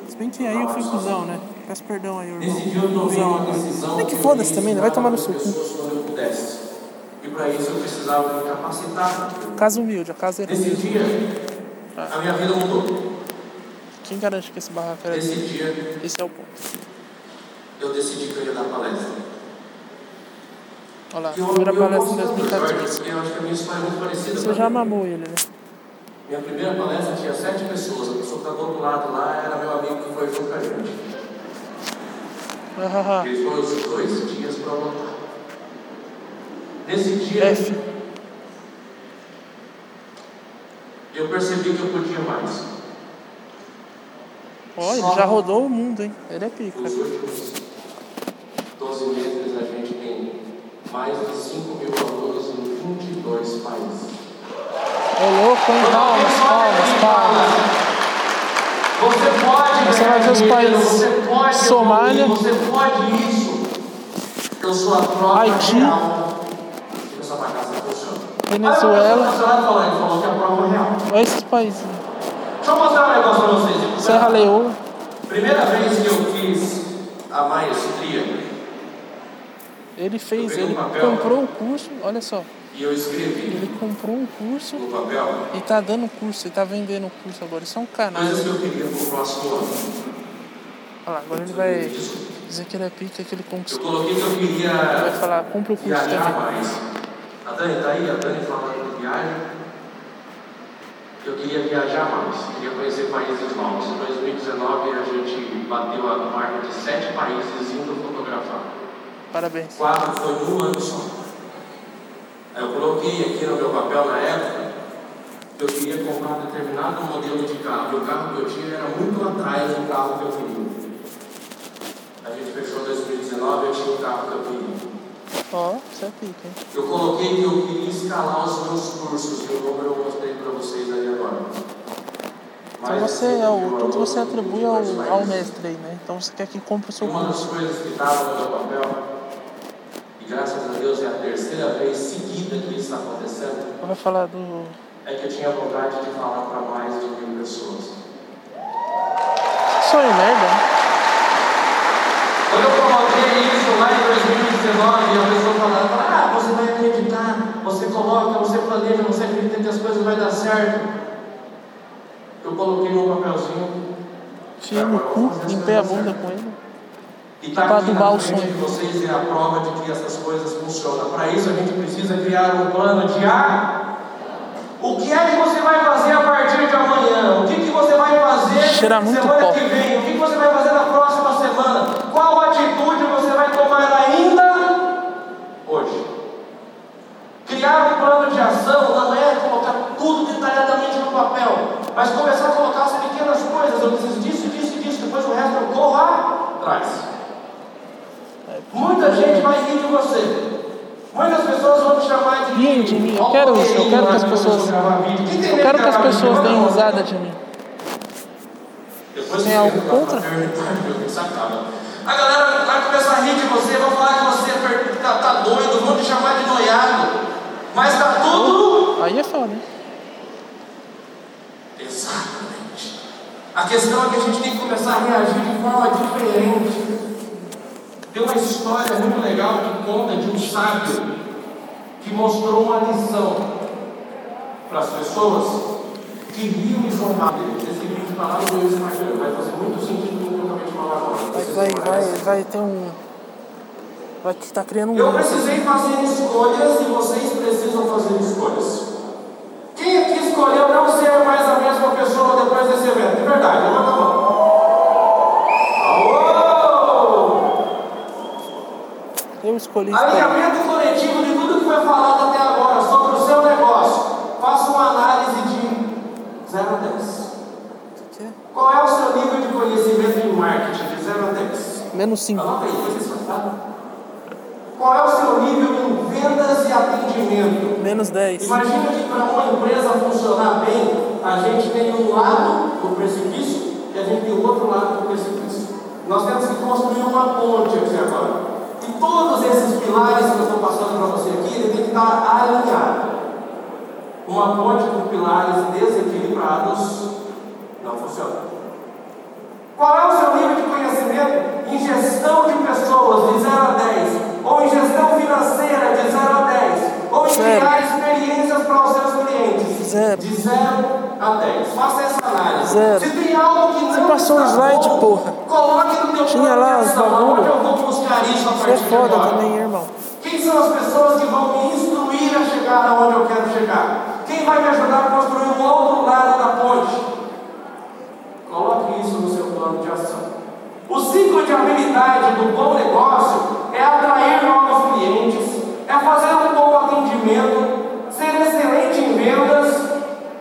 Se bem que aí eu fui cuzão, né? Peço perdão aí, irmão. Cuzão. Nem que foda-se também, né? Vai tomar no seu cu. E para isso eu precisava me capacitar. Casa humilde, a casa era Nesse dia, a minha vida mudou. Quem garante que esse barraco era Nesse dia, Esse é o ponto. eu decidi que eu ia dar palestra. Olha lá, primeira palestra em gosto tanto do Jorge, 2014. porque eu acho que a minha história é. Você já mamou ele, né? Minha primeira palestra tinha sete pessoas. A pessoa que estava do outro lado lá era meu amigo que foi junto com a gente. Ah, Ele foi os dois dias para anotar. Nesse dia, F. eu percebi que eu podia mais. Ele já rodou o mundo, hein? Ele é pica. Nos últimos 12 meses, a gente tem mais de 5 mil alunos em 22 países. Ô louco, hein? Palmas, palmas, palmas. Você pode Você ganhar vai ver os países. Somália. Haiti. Venezuela. Olha é esses países. Deixa eu mostrar um negócio pra vocês. Serra Leoa. Primeira vez que eu fiz a maestria Ele fez, Eu ele papel. comprou o curso, olha só. e eu escrevi Ele comprou um curso papel e tá dando curso, ele tá vendendo o curso agora. Isso é um canal. coisas que eu queria pro próximo ano. Olha lá, agora ele vai dizer que ele é pica, que ele Eu conquistou. coloquei que eu Ele vai queria falar, compra o curso viajar também. mais. A Dani tá aí, a Dani falando de viagem. Eu queria viajar mais, queria conhecer países novos. Em 2019 a gente bateu a marca de sete países indo fotografar. Parabéns. Quatro foi num ano só. Aí eu coloquei aqui no meu papel na época que eu queria comprar um determinado modelo de carro. E o carro que eu tinha era muito atrás do carro que eu queria. A gente fechou 2019 eu tinha o carro que eu queria. Ó, isso é pica, hein? Eu coloquei que eu queria escalar os meus cursos e o número eu mostrei para vocês aí agora. Então Mais de você é 5 o, tudo você em atribui ao, 22 ao mestre aí, né? Então você quer que compre o seu Uma das curso. coisas que estava no meu papel, graças a Deus é a terceira vez seguida que isso está acontecendo, Vai falar do. é que eu tinha vontade de falar para mais de mil pessoas. Sonho merda? Quando eu coloquei isso lá em 2019, a pessoa falava, ah, você vai acreditar, você coloca, você planeja, você acredita que as coisas vão dar certo. Eu coloquei um papelzinho Enfia no cu, limpei a bunda com ele. E está aqui adubar o frente sonho. de vocês é a prova de que essas coisas funcionam. Para isso a gente precisa criar um plano de A. O que é que você vai fazer a partir de amanhã? O que, que você vai fazer Cheira muito semana pó. que vem? O que, que você vai fazer na próxima semana? Qual atitude você vai tomar ainda hoje? Criar um plano de ação não é colocar tudo detalhadamente no papel, mas começar a colocar as pequenas coisas. Eu preciso disso, disso, disso, Muita gente vai rir de você. Muitas pessoas vão te chamar de Riem de mim, eu quero isso, eu quero que as pessoas. Eu quero que as pessoas deem risada de mim. Tem algo contra? A galera vai começar a rir de você, vão falar que você tá, tá doido, vão te chamar de noiado. Mas tá tudo. Aí é foda? Exatamente. A questão é que a gente tem que começar a reagir de forma diferente. Tem uma história muito legal que conta de um sábio que mostrou uma lição para as pessoas que riam e zombavam. Esse lá no meu Instagram, vai fazer muito sentido com o que eu acabei de falar agora. Vai, vai, vai, ter um. Vai que tá criando um. Eu precisei fazer escolhas e vocês precisam fazer escolhas. Quem aqui escolheu não ser mais a mesma pessoa depois desse evento? De verdade, levanta a mão. Eu escolhi. Alinhamento coletivo de tudo que foi falado até agora sobre o seu negócio. Faça uma análise de 0 a 10. Quê? Qual é o seu nível de conhecimento em marketing de 0 a 10? Menos 5. Anota aí, depois vocês fazem. Qual é o seu nível em vendas e atendimento? Menos 10. Imagina que para uma empresa funcionar bem, a gente tem um lado do precipício e a gente tem o outro lado do precipício. Nós temos que construir uma ponte aqui agora. E todos esses pilares que eu estou passando para você aqui, ele tem que estar alinhado. Uma ponte com pilares desequilibrados não funciona. Qual é o seu nível de conhecimento em gestão de pessoas de 0 a 10? Ou em gestão financeira de 0 a 10? Ou em criar experiências para os seus clientes? Zero. De 0 a 10. Faça essa análise. Zero. Se tem algo que Você não passou um slide, bom, porra. Coloque no teu Tinha plano lá os ação. bagulho. Onde eu vou buscar isso é partir de foda também, irmão. Quem são as pessoas que vão me instruir a chegar aonde eu quero chegar? Quem vai me ajudar a construir o outro lado da ponte? Coloque isso no seu plano de ação. O ciclo de habilidade do bom negócio é atrair novos clientes, é fazer um bom atendimento, ser excelente em vendas.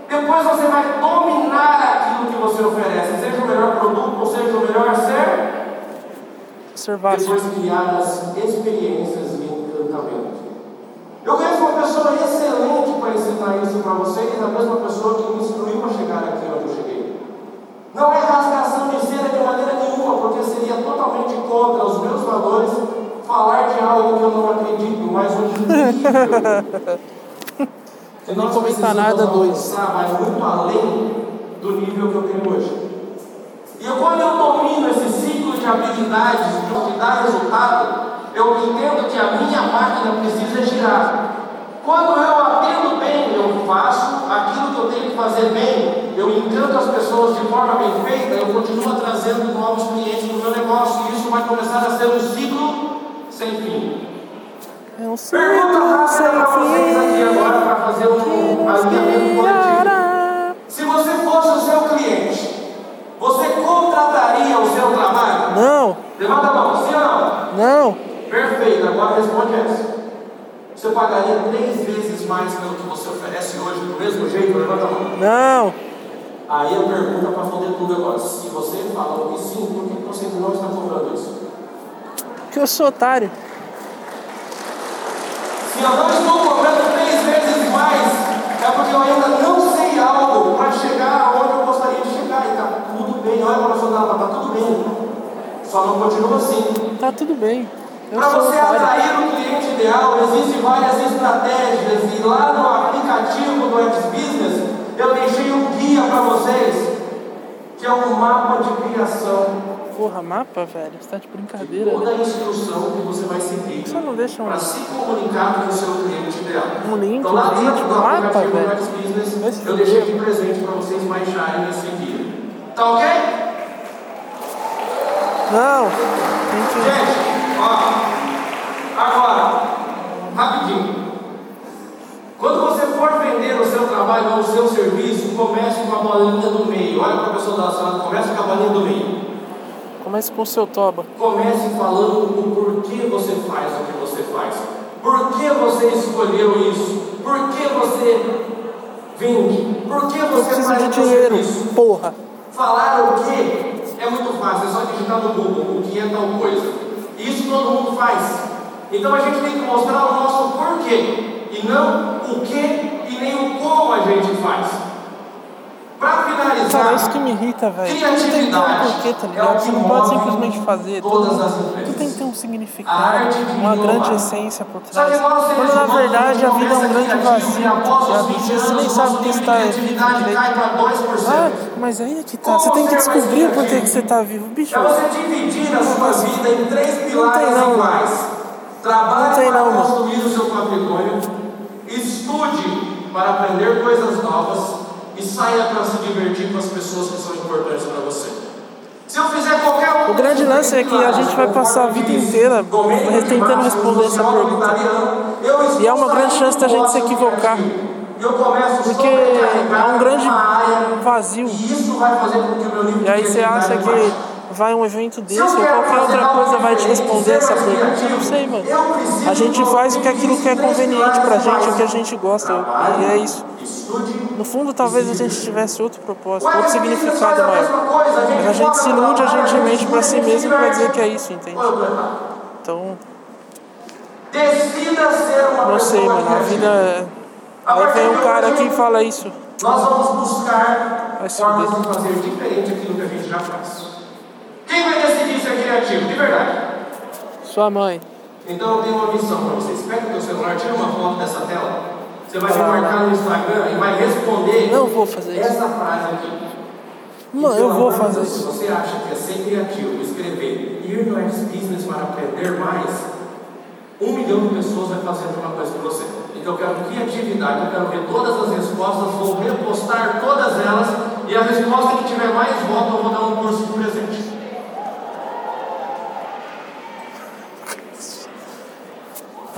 Depois você vai aquilo que você oferece, seja o melhor produto ou seja o melhor ser. Depois criar as experiências e encantamento. Eu conheço uma pessoa excelente para ensinar isso para vocês, a mesma pessoa que me instruiu a chegar aqui onde eu cheguei. Não é rasgação de seda de maneira nenhuma, porque seria totalmente contra os meus valores falar de algo que eu não acredito, mas o nível. que nem nós comentar precisamos nada, dois. vai muito além do nível que eu tenho hoje. E quando eu domino esse ciclo de habilidades que dá resultado, eu entendo que a minha máquina precisa girar. Quando eu atendo bem, eu faço aquilo que eu tenho que fazer bem, eu encanto as pessoas de forma bem feita, eu continuo trazendo novos clientes no meu negócio, e isso vai começar a ser um ciclo sem fim. É um Pergunta ciclo rápida sem para vocês aqui agora para fazer um alinhamento coletivo. Se você fosse o seu cliente, você contrataria o seu trabalho? Não, Levanta a mão, sim ou não? não. Perfeito, agora responde essa. Você pagaria três vezes mais pelo que você oferece hoje do mesmo jeito? Levanta a mão. Não. Aí a pergunta para poder tudo agora. Se você falou que sim, por que você não está cobrando isso? Que eu sou otário. Se eu não estou cobrando três vezes mais, é porque eu ainda não sei algo para chegar aonde eu gostaria de chegar. E está tudo bem, olha para o seu lado, está tudo bem. Só não continua assim. Tá tudo bem. Para você atrair o cliente ideal, existem várias estratégias e lá no aplicativo do X Business eu deixei um guia para vocês, que é um mapa de criação, Porra, mapa, velho. Você tá de brincadeira, toda né? a instrução que você vai seguir Você não deixa um, para se comunicar com o seu cliente ideal. um link, Então lá um vídeo, do mapa, velho? Business eu deixei de presente para vocês baixarem esse guia. Tá ok? Não. Gente, ó, agora, rapidinho. Quando você for vender o seu trabalho ou o seu serviço, comece com a bolinha do meio. Olha para a pessoa da sala, comece com a bolinha do meio. Comece com o seu toba. Comece falando o porquê você faz o que você faz. Por que você escolheu isso? Por que você vende? Por que você preciso faz de dinheiro. serviço? Porra. Falar o que é muito fácil, é só digitar no Google o que é tal coisa. Isso todo mundo faz. Então a gente tem que mostrar o nosso porquê. E não o que e nem o como a gente faz. Para finalizar, Cara, isso que me irrita, velho. Tudo tem que ter um porquê, tá é ligado? Você não pode simplesmente fazer. as tudo empresas. tem que ter um significado, uma grande essência por trás. Quando na verdade a vida é um grande vazio, tá após os ligado? 20 Você nem sabe nosso que está vivo 2%. Ah, mas aí é que tá. Você tem que descobrir por que, criativo? que você tá vivo. Bicho, É você dividir a sua vida em três pilares não, iguais. Trabalhe Não tem para não, construir o seu patrimônio, estude para aprender coisas novas e saia para se divertir com as pessoas que são importantes para você. Se eu fizer qualquer O grande lance é que a gente vai passar a vida inteira tentando responder essa pergunta. E é uma grande chance da gente se equivocar. Porque é um grande vazio. E aí você acha que vai um evento desse ou qualquer outra coisa vai te responder essa pergunta? Eu não sei, mano. A gente faz o que aquilo que é conveniente pra gente, o que a gente gosta. E é isso. No fundo, talvez a gente tivesse outro propósito, outro significado a maior. Mas a gente se ilude, a gente mente pra si a mesmo pra dizer que é isso, entende? Tô errado? Então, não sei, mano. A vida. é- A Aí vem um cara aqui e fala isso. Nós vamos buscar formas de fazer diferente aquilo que a gente já faz. Quem vai decidir ser criativo? De verdade. Sua mãe. Então eu tenho uma missão para vocês. Pega o teu celular, tira uma foto dessa tela. Você vai me Ah. marcar no Instagram e vai responder Não vou fazer isso. essa frase aqui. Mano, E, pelo eu vou fazer isso. Se você acha que é ser criativo, escrever ir no X Business para aprender mais, um milhão de pessoas vai fazer a mesma coisa que você. Então eu quero criatividade, eu quero ver todas as respostas, vou repostar todas elas e a resposta que tiver mais voto eu vou dar um curso de presente.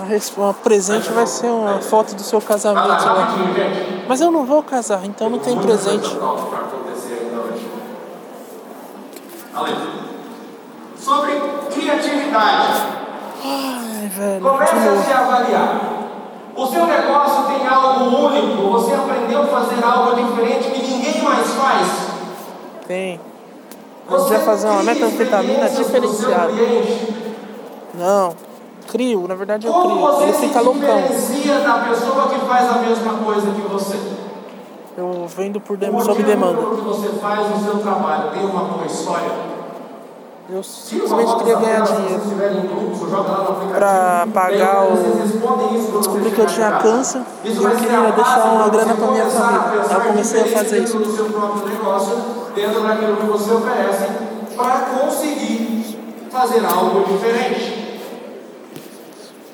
A presente vai ser uma foto do seu casamento lá. gente. Mas eu não vou casar, então não tem presente. Sobre criatividade. Ai, velho. Comece a se avaliar. O seu negócio tem algo único, você aprendeu a fazer algo diferente que ninguém mais faz. Tem. Vai fazer uma metanfetamina diferenciada. Não. Crio, na verdade eu Como crio. você Ele fica loucão. da pessoa que faz a mesma coisa que você? Eu vendo por O dem sob demanda. pelo que você faz no seu trabalho tem uma boa história? Eu simplesmente queria ganhar dinheiro. Pra pagar o- Descobri que eu tinha câncer e Isso eu queria deixar uma grana pra minha família. Aí eu comecei a fazer isso. dentro daquilo que você oferece, para conseguir fazer algo diferente.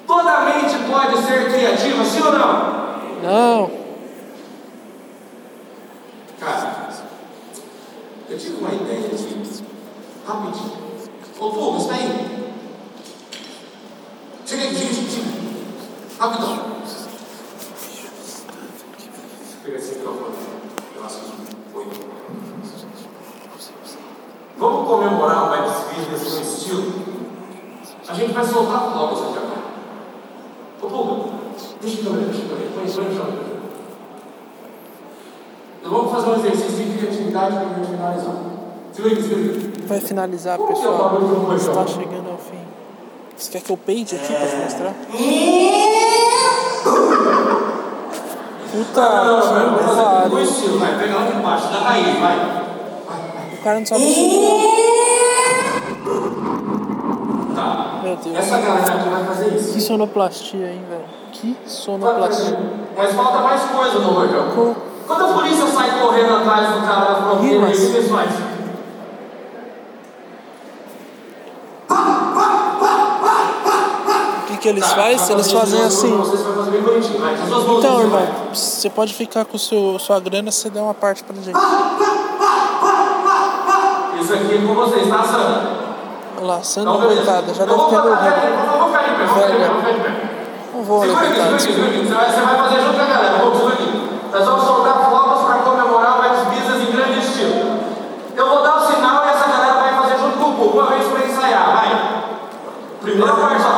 Toda mente pode ser criativa, sim ou não? Não. Cara, eu tive uma ideia aqui, rapidinho. Ô, Puga, você tá chega, chega, chega. Rapidão. Pega esse microfone. Eu acho que foi. Vamos comemorar o Max Business com estilo? A gente vai soltar fogos aqui agora. Ô, Puga, deixa a câmera, deixa a câmera. Põe, põe no chão. Então vamos fazer um exercício de criatividade para a gente finalizar. Se liga, se liga. Vai finalizar, Como é pessoal. do Está chegando ao fim. Você quer que eu peide aqui pra te mostrar? Puta Não, não, não, que vamos fazer com o pariu. estilo, vai. Pega lá de baixo, da raiz, vai. O cara não sabe mexer. Tá. Meu Deus. Essa galera aqui vai fazer isso. Que sonoplastia, hein, velho? Que sonoplastia. Mas falta mais coisa no rojão. Co- Quando a polícia sai correndo atrás do cara da fronteira, o que eles fazem? O que, eles Tá, fazem? vai Eles fazem assim. Então, irmão, você pode ficar com seu, sua grana se você der uma parte pra gente. Isso aqui é com vocês, tá, Sandra? Lá, beleza. coitada, já Eu deve vou ter morrido. Velha. Não vou, Segura aqui, coitado. segura aqui, segura aqui. Você vai, você vai fazer junto com a galera. Vamos, aqui. Nós vamos soltar fogos para comemorar o Max Business em grande estilo. Eu vou dar o sinal e essa galera vai fazer junto com o Pupo, uma vez para ensaiar. Vai. Primeira parte, ó.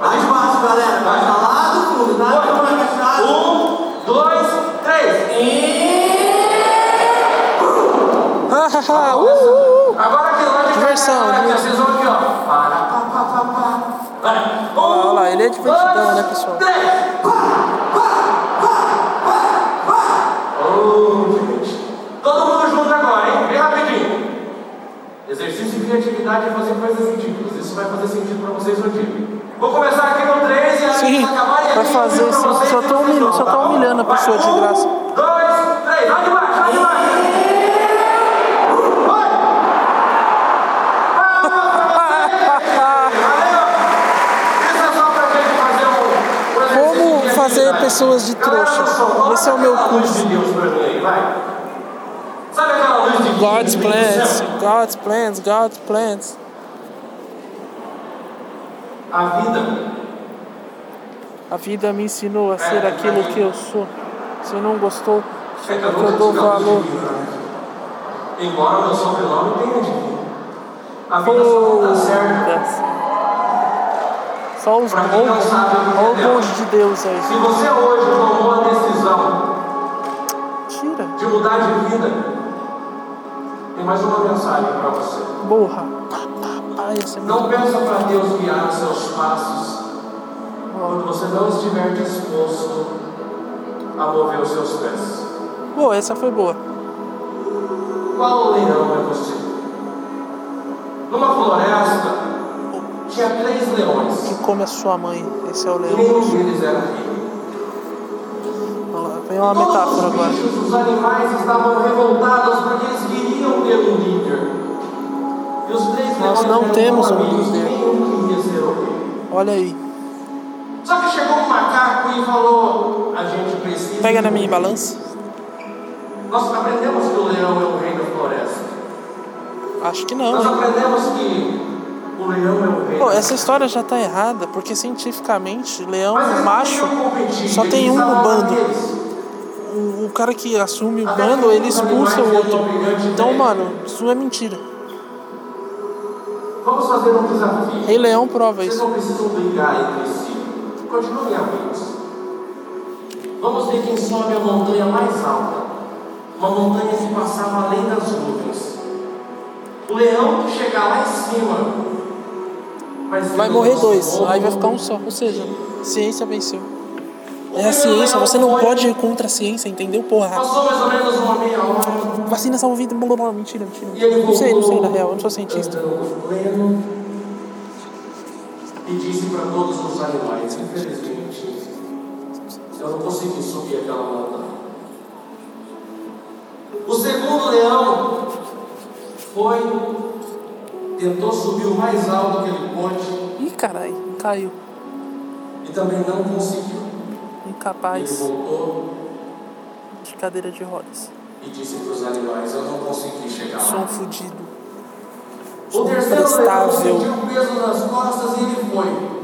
Mais baixo, galera. Vai lá do fundo, tá? Não vai fechar. Um, dois, três. [LAUGHS] Ah, uh, uh, Diversão, aqui, ó, diversão. vocês vão aqui, ó. Para, pá, pá, pá, pá. é divertidão, né, pessoal? Todo mundo junto agora, hein? Bem rapidinho. Exercício de criatividade é fazer coisas ridículas. Isso vai fazer sentido pra vocês no dia. Vou começar aqui no 3 e aí Sim, vocês acabarem vai fazer sim. Só e vocês humilhando- só tá humilhando a Vai, pessoa de um, graça. Dois, três, vai demais, vai demais. Vai! Valeu! Isso é só pra gente fazer um- um exercício Como de fazer criatividade. Pessoas de trouxa. Esse é o meu curso. de mim de God's de- de- plans? God's plans, God's plans. A vida A vida me ensinou a ser aquilo que eu sou. Se não gostou, é que eu dou valor. né? Embora o meu sobrenome tenha divino. A vida só não dá certo. Foda-se. Só os Pra quem não bons. sabe o que Olha é o Deus. bonde de Deus aí. Se você hoje tomou a decisão Tira. de mudar de vida, tem mais uma mensagem para você. Borra. Ai, esse é muito Não peça para Deus guiar os seus passos quando você não estiver disposto a mover os seus pés. Boa, essa foi boa. Qual leão é você? Numa floresta tinha três leões Que come a sua mãe. Esse é o leão. nenhum deles era rei. Vem uma Todos metáfora os agora. bichos, os animais estavam revoltados porque eles queriam ter um líder. E os três Nós não temos um líder. Olha aí. Só que chegou um macaco e falou: a gente precisa. Pega na minha balança. Nós aprendemos que o leão é o rei da floresta. Acho que Nós não. hein? aprendemos que o leão é o rei. Pô, essa história já tá errada, porque cientificamente, leão Mas macho, só tem um no bando. o, o cara que assume o bando, ele expulsa o animais outro. Então, mano, isso é mentira. Vamos fazer um desafio. Rei Leão prova Vocês isso. não precisam brigar entre si. Continuem amigos. Vamos ver quem sobe a montanha mais alta. Uma montanha que passava além das nuvens. O leão que chegar lá em cima vai, morrer dois, aí vai ficar um só. Ou seja, ciência venceu. É a ciência, você não pode ir contra a ciência, entendeu, porra? Passou mais ou menos uma meia hora. Vacina salva vida, blá, blá, blá. mentira, mentira. Não sei, não sei na real, eu não sou cientista. e disse para todos os animais: Infelizmente, eu não consegui subir aquela montanha. O segundo leão foi, tentou subir o mais alto que ele pôde Ih, caralho, caiu. e também não conseguiu. Ele Incapaz voltou de cadeira de rodas. e disse para os animais: Eu não consegui chegar Sou um lá. fudido. O Sou terceiro leão sentiu o peso nas costas e ele foi.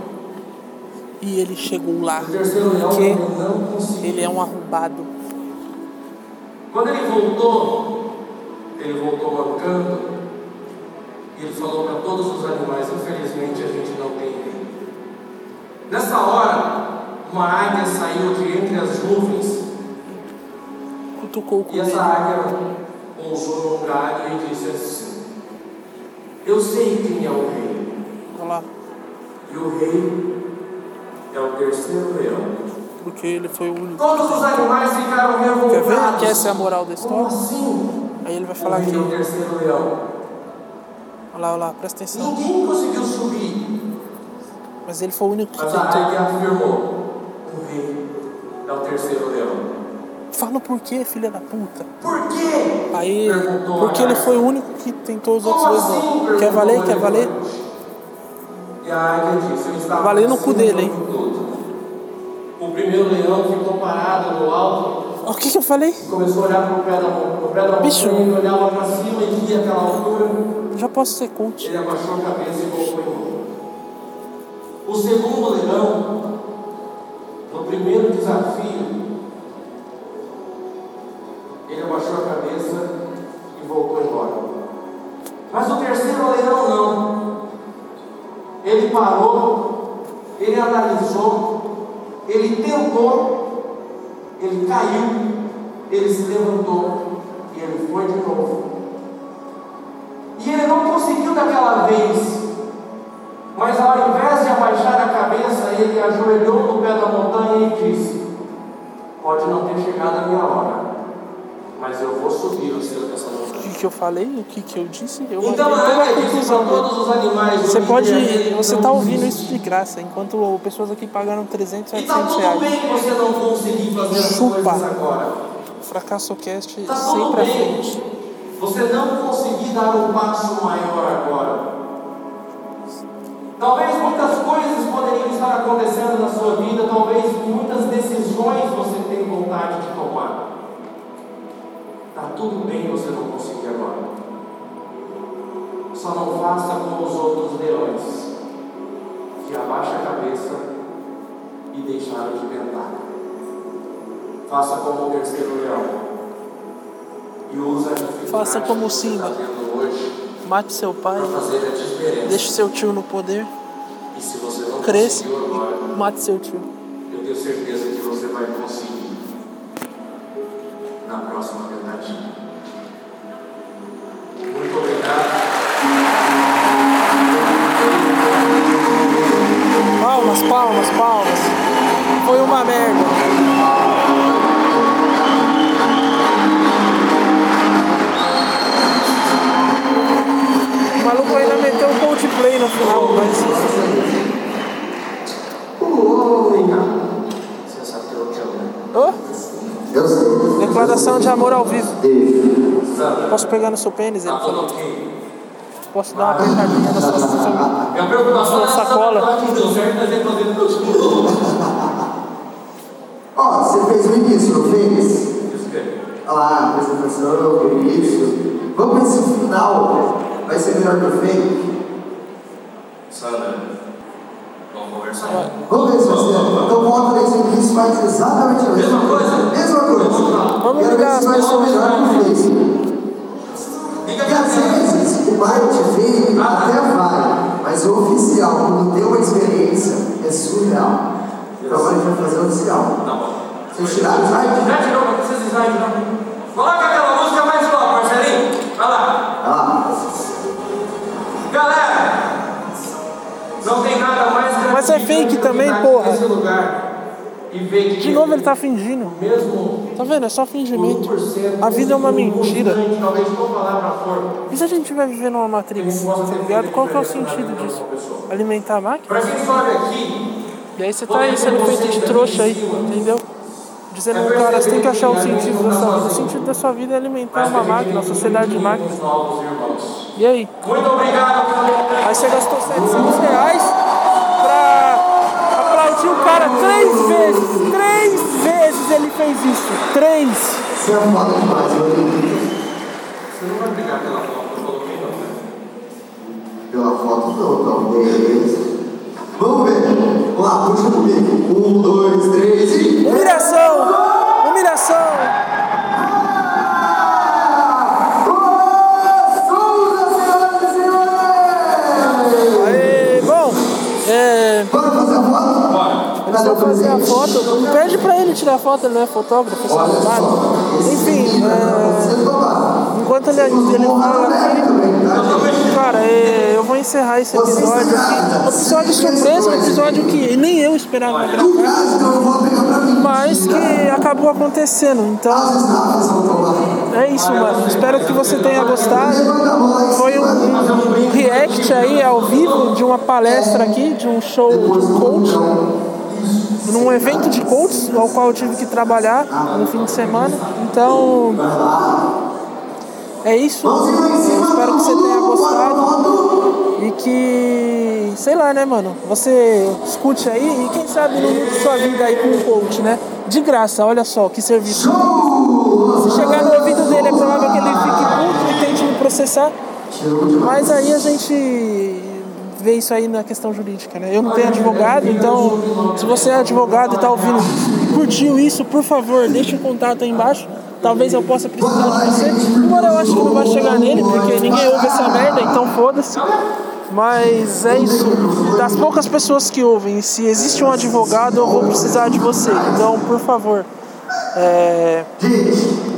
E ele chegou lá. O terceiro Porque não conseguiu. ele é um arrombado. Quando ele voltou, ele voltou mancando ele falou para todos os animais: infelizmente a gente não tem rei. Nessa hora, uma águia saiu de entre as nuvens e essa águia pousou num galho e disse assim: Eu sei quem é o rei, Olha lá. e o rei é o terceiro leão. Porque ele foi o único. Todos os animais ficaram Quer revoltados. ver? Que essa é a moral da Como história? assim? Aí ele vai falar aqui. é o terceiro leão. Olha lá, olha lá, presta atenção. Ninguém conseguiu subir. Mas ele foi o único que Mas a tentou. águia afirmou: o rei é o terceiro leão. Fala por quê, filha da puta? Por quê? Aí, Perguntou a porque ele foi o único que tentou os outros dois assim? Quer valer? o Quer valer? E a águia disse: Eu estava Valer no acima cu dele, hein? O primeiro leão ficou parado no alto O que que eu falei? começou a olhar para o pé da pro pé da Bicho. montanha, olhava para cima e via aquela altura. Já posso ser coach. Ele abaixou a cabeça e voltou embora. O segundo leão, no primeiro desafio, ele abaixou a cabeça e voltou embora. Mas o terceiro leão não. Ele parou, ele analisou, ele tentou, ele caiu, ele se levantou e ele foi de novo. E ele não conseguiu daquela vez Mas ao invés de abaixar a cabeça, ele ajoelhou no pé da montanha e disse: Pode não ter chegado a minha hora, mas eu vou subir essa montanha. O que, que eu falei? O que, que eu disse? Eu Então a toda a Bíblia disse para todos os animais. Você pode. dia, Você está ouvindo isso de graça, enquanto pessoas aqui pagaram 300, E tá 700 tudo reais. bem que você não conseguir fazer as Chupa. coisas agora. FracassoCast Está Tá tudo sempre à bem. frente. Você não conseguir dar um passo maior agora. Talvez muitas coisas poderiam estar acontecendo na sua vida, talvez muitas decisões você tem vontade de tomar. Está tudo bem você não conseguir agora. Só não faça como os outros leões, que abaixa a cabeça e deixaram de tentar. Faça como o terceiro leão Faça como Simba. Mate seu pai, deixe seu tio no poder, E se você não cresça e mate seu tio. eu tenho certeza que você vai conseguir na próxima tentativa. Muito obrigado. Palmas, palmas, palmas. Foi uma merda. O maluco ainda meteu um Coldplay no final, mas Vem cá. Você sabe que eu te amo. Ô, Eu sei. declaração de amor ao vivo. Posso pegar no seu pênis? Ele Tá falou. Posso dar uma apertadinha na sua, preocupação Sua é sacola. podendo continuar. Ó, você fez o início, não fez? Olha lá, a apresentação, o início. Vamos ver se o final vai ser melhor que o fake. Sandra, vamos conversar. Vamos ver se vai ser. Então volta nesse início, faz exatamente a mesma Mesma coisa? Mesma coisa. Vamos Quero ver se vai ser melhor que o fake. Porque às vezes o marketing fake até vai, mas o oficial, quando tem uma experiência, é surreal. Então agora a gente vai fazer o oficial. Tá bom. Vocês tiraram o slide? Já tirou, não precisa de slide não. Coloca aquela música mais logo, Marcelinho. Vai lá. Olha lá. Galera, não tem nada mais Mas é fake também, porra. De novo ele tá fingindo. Tá vendo? É só fingimento. 1%, A vida é uma mentira. E se a gente vai viver numa Matrix? Tá ligado? Qual que é o sentido disso? Alimentar a máquina? E aí você tá aí sendo feito de trouxa aí, entendeu? Dizendo pro cara, você tem que achar o sentido da sua vida. O sentido da sua vida é alimentar uma máquina, uma sociedade de máquinas. E aí? Muito obrigado Aí você gastou 700 reais pra aplaudir o cara três vezes. Três vezes ele fez isso. Três. Você é foda demais. Você não vai brigar pela foto que eu coloquei, não, né? Pela foto não, talvez. Vamos ver. Vamos lá, puxa comigo. Um, dois, três e. Humilhação! Bora. Cadê o Vou fazer a foto. Pede pra ele tirar foto, ele não é fotógrafo, esse Enfim, é, enquanto ele, ele fala cara, é, eu vou encerrar esse episódio aqui. Episódio surpresa, um episódio que nem eu esperava gravar, eu mas que acabou acontecendo. Então é isso, mano. Espero que você tenha gostado. Foi um, um- react aí ao vivo de uma palestra aqui, de um show de num evento de coaches, ao qual eu tive que trabalhar no fim de semana. Então, é isso. Cima. Espero que você tenha mundo, gostado. E que, sei lá, né, mano? Você escute aí e quem sabe não mude sua vida aí com um coach, né? De graça, olha só que serviço. Se chegar no ouvido dele, é provável que ele fique puto e tente me processar. Mas aí a gente vê isso aí na questão jurídica, né? Eu não tenho advogado, então se você é advogado e tá ouvindo e curtiu isso, por favor, deixe o contato aí embaixo. Talvez eu possa precisar de você. Embora eu acho que não vai chegar nele, porque ninguém ouve essa merda, então foda-se. Mas é isso. Das poucas pessoas que ouvem, se existe um advogado, eu vou precisar de você. Então, por favor, É,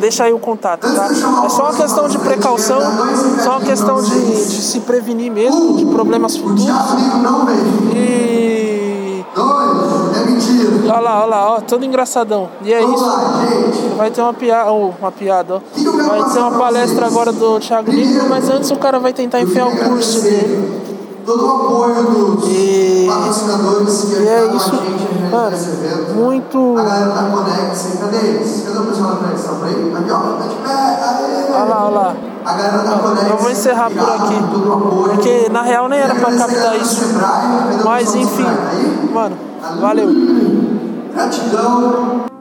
deixa aí o contato, tá? É só uma questão de precaução, só uma questão de, de se prevenir mesmo de problemas futuros. E. É mentira. Olha lá, olha lá, ó, todo engraçadão. E é isso. Vai ter uma piada, oh, uma piada, ó. Vai ter uma palestra agora do Thiago Negro, mas antes o cara vai tentar enfiar o curso dele. Todo o apoio dos E- patrocinadores que é ajudaram isso, a gente a realizar mano. esse evento. Muito. A galera da Conex, cadê eles? Cadê o pessoal da Conex? Tá por aí? Aqui, ó. Tá de pé. Aê! Olha lá, olha lá. A galera da Conex. Eu vou encerrar por aqui. todo o apoio. Porque na real nem era pra captar isso. Sebrae, Mas enfim, Sebrae? Tá mano, valeu. Gratidão.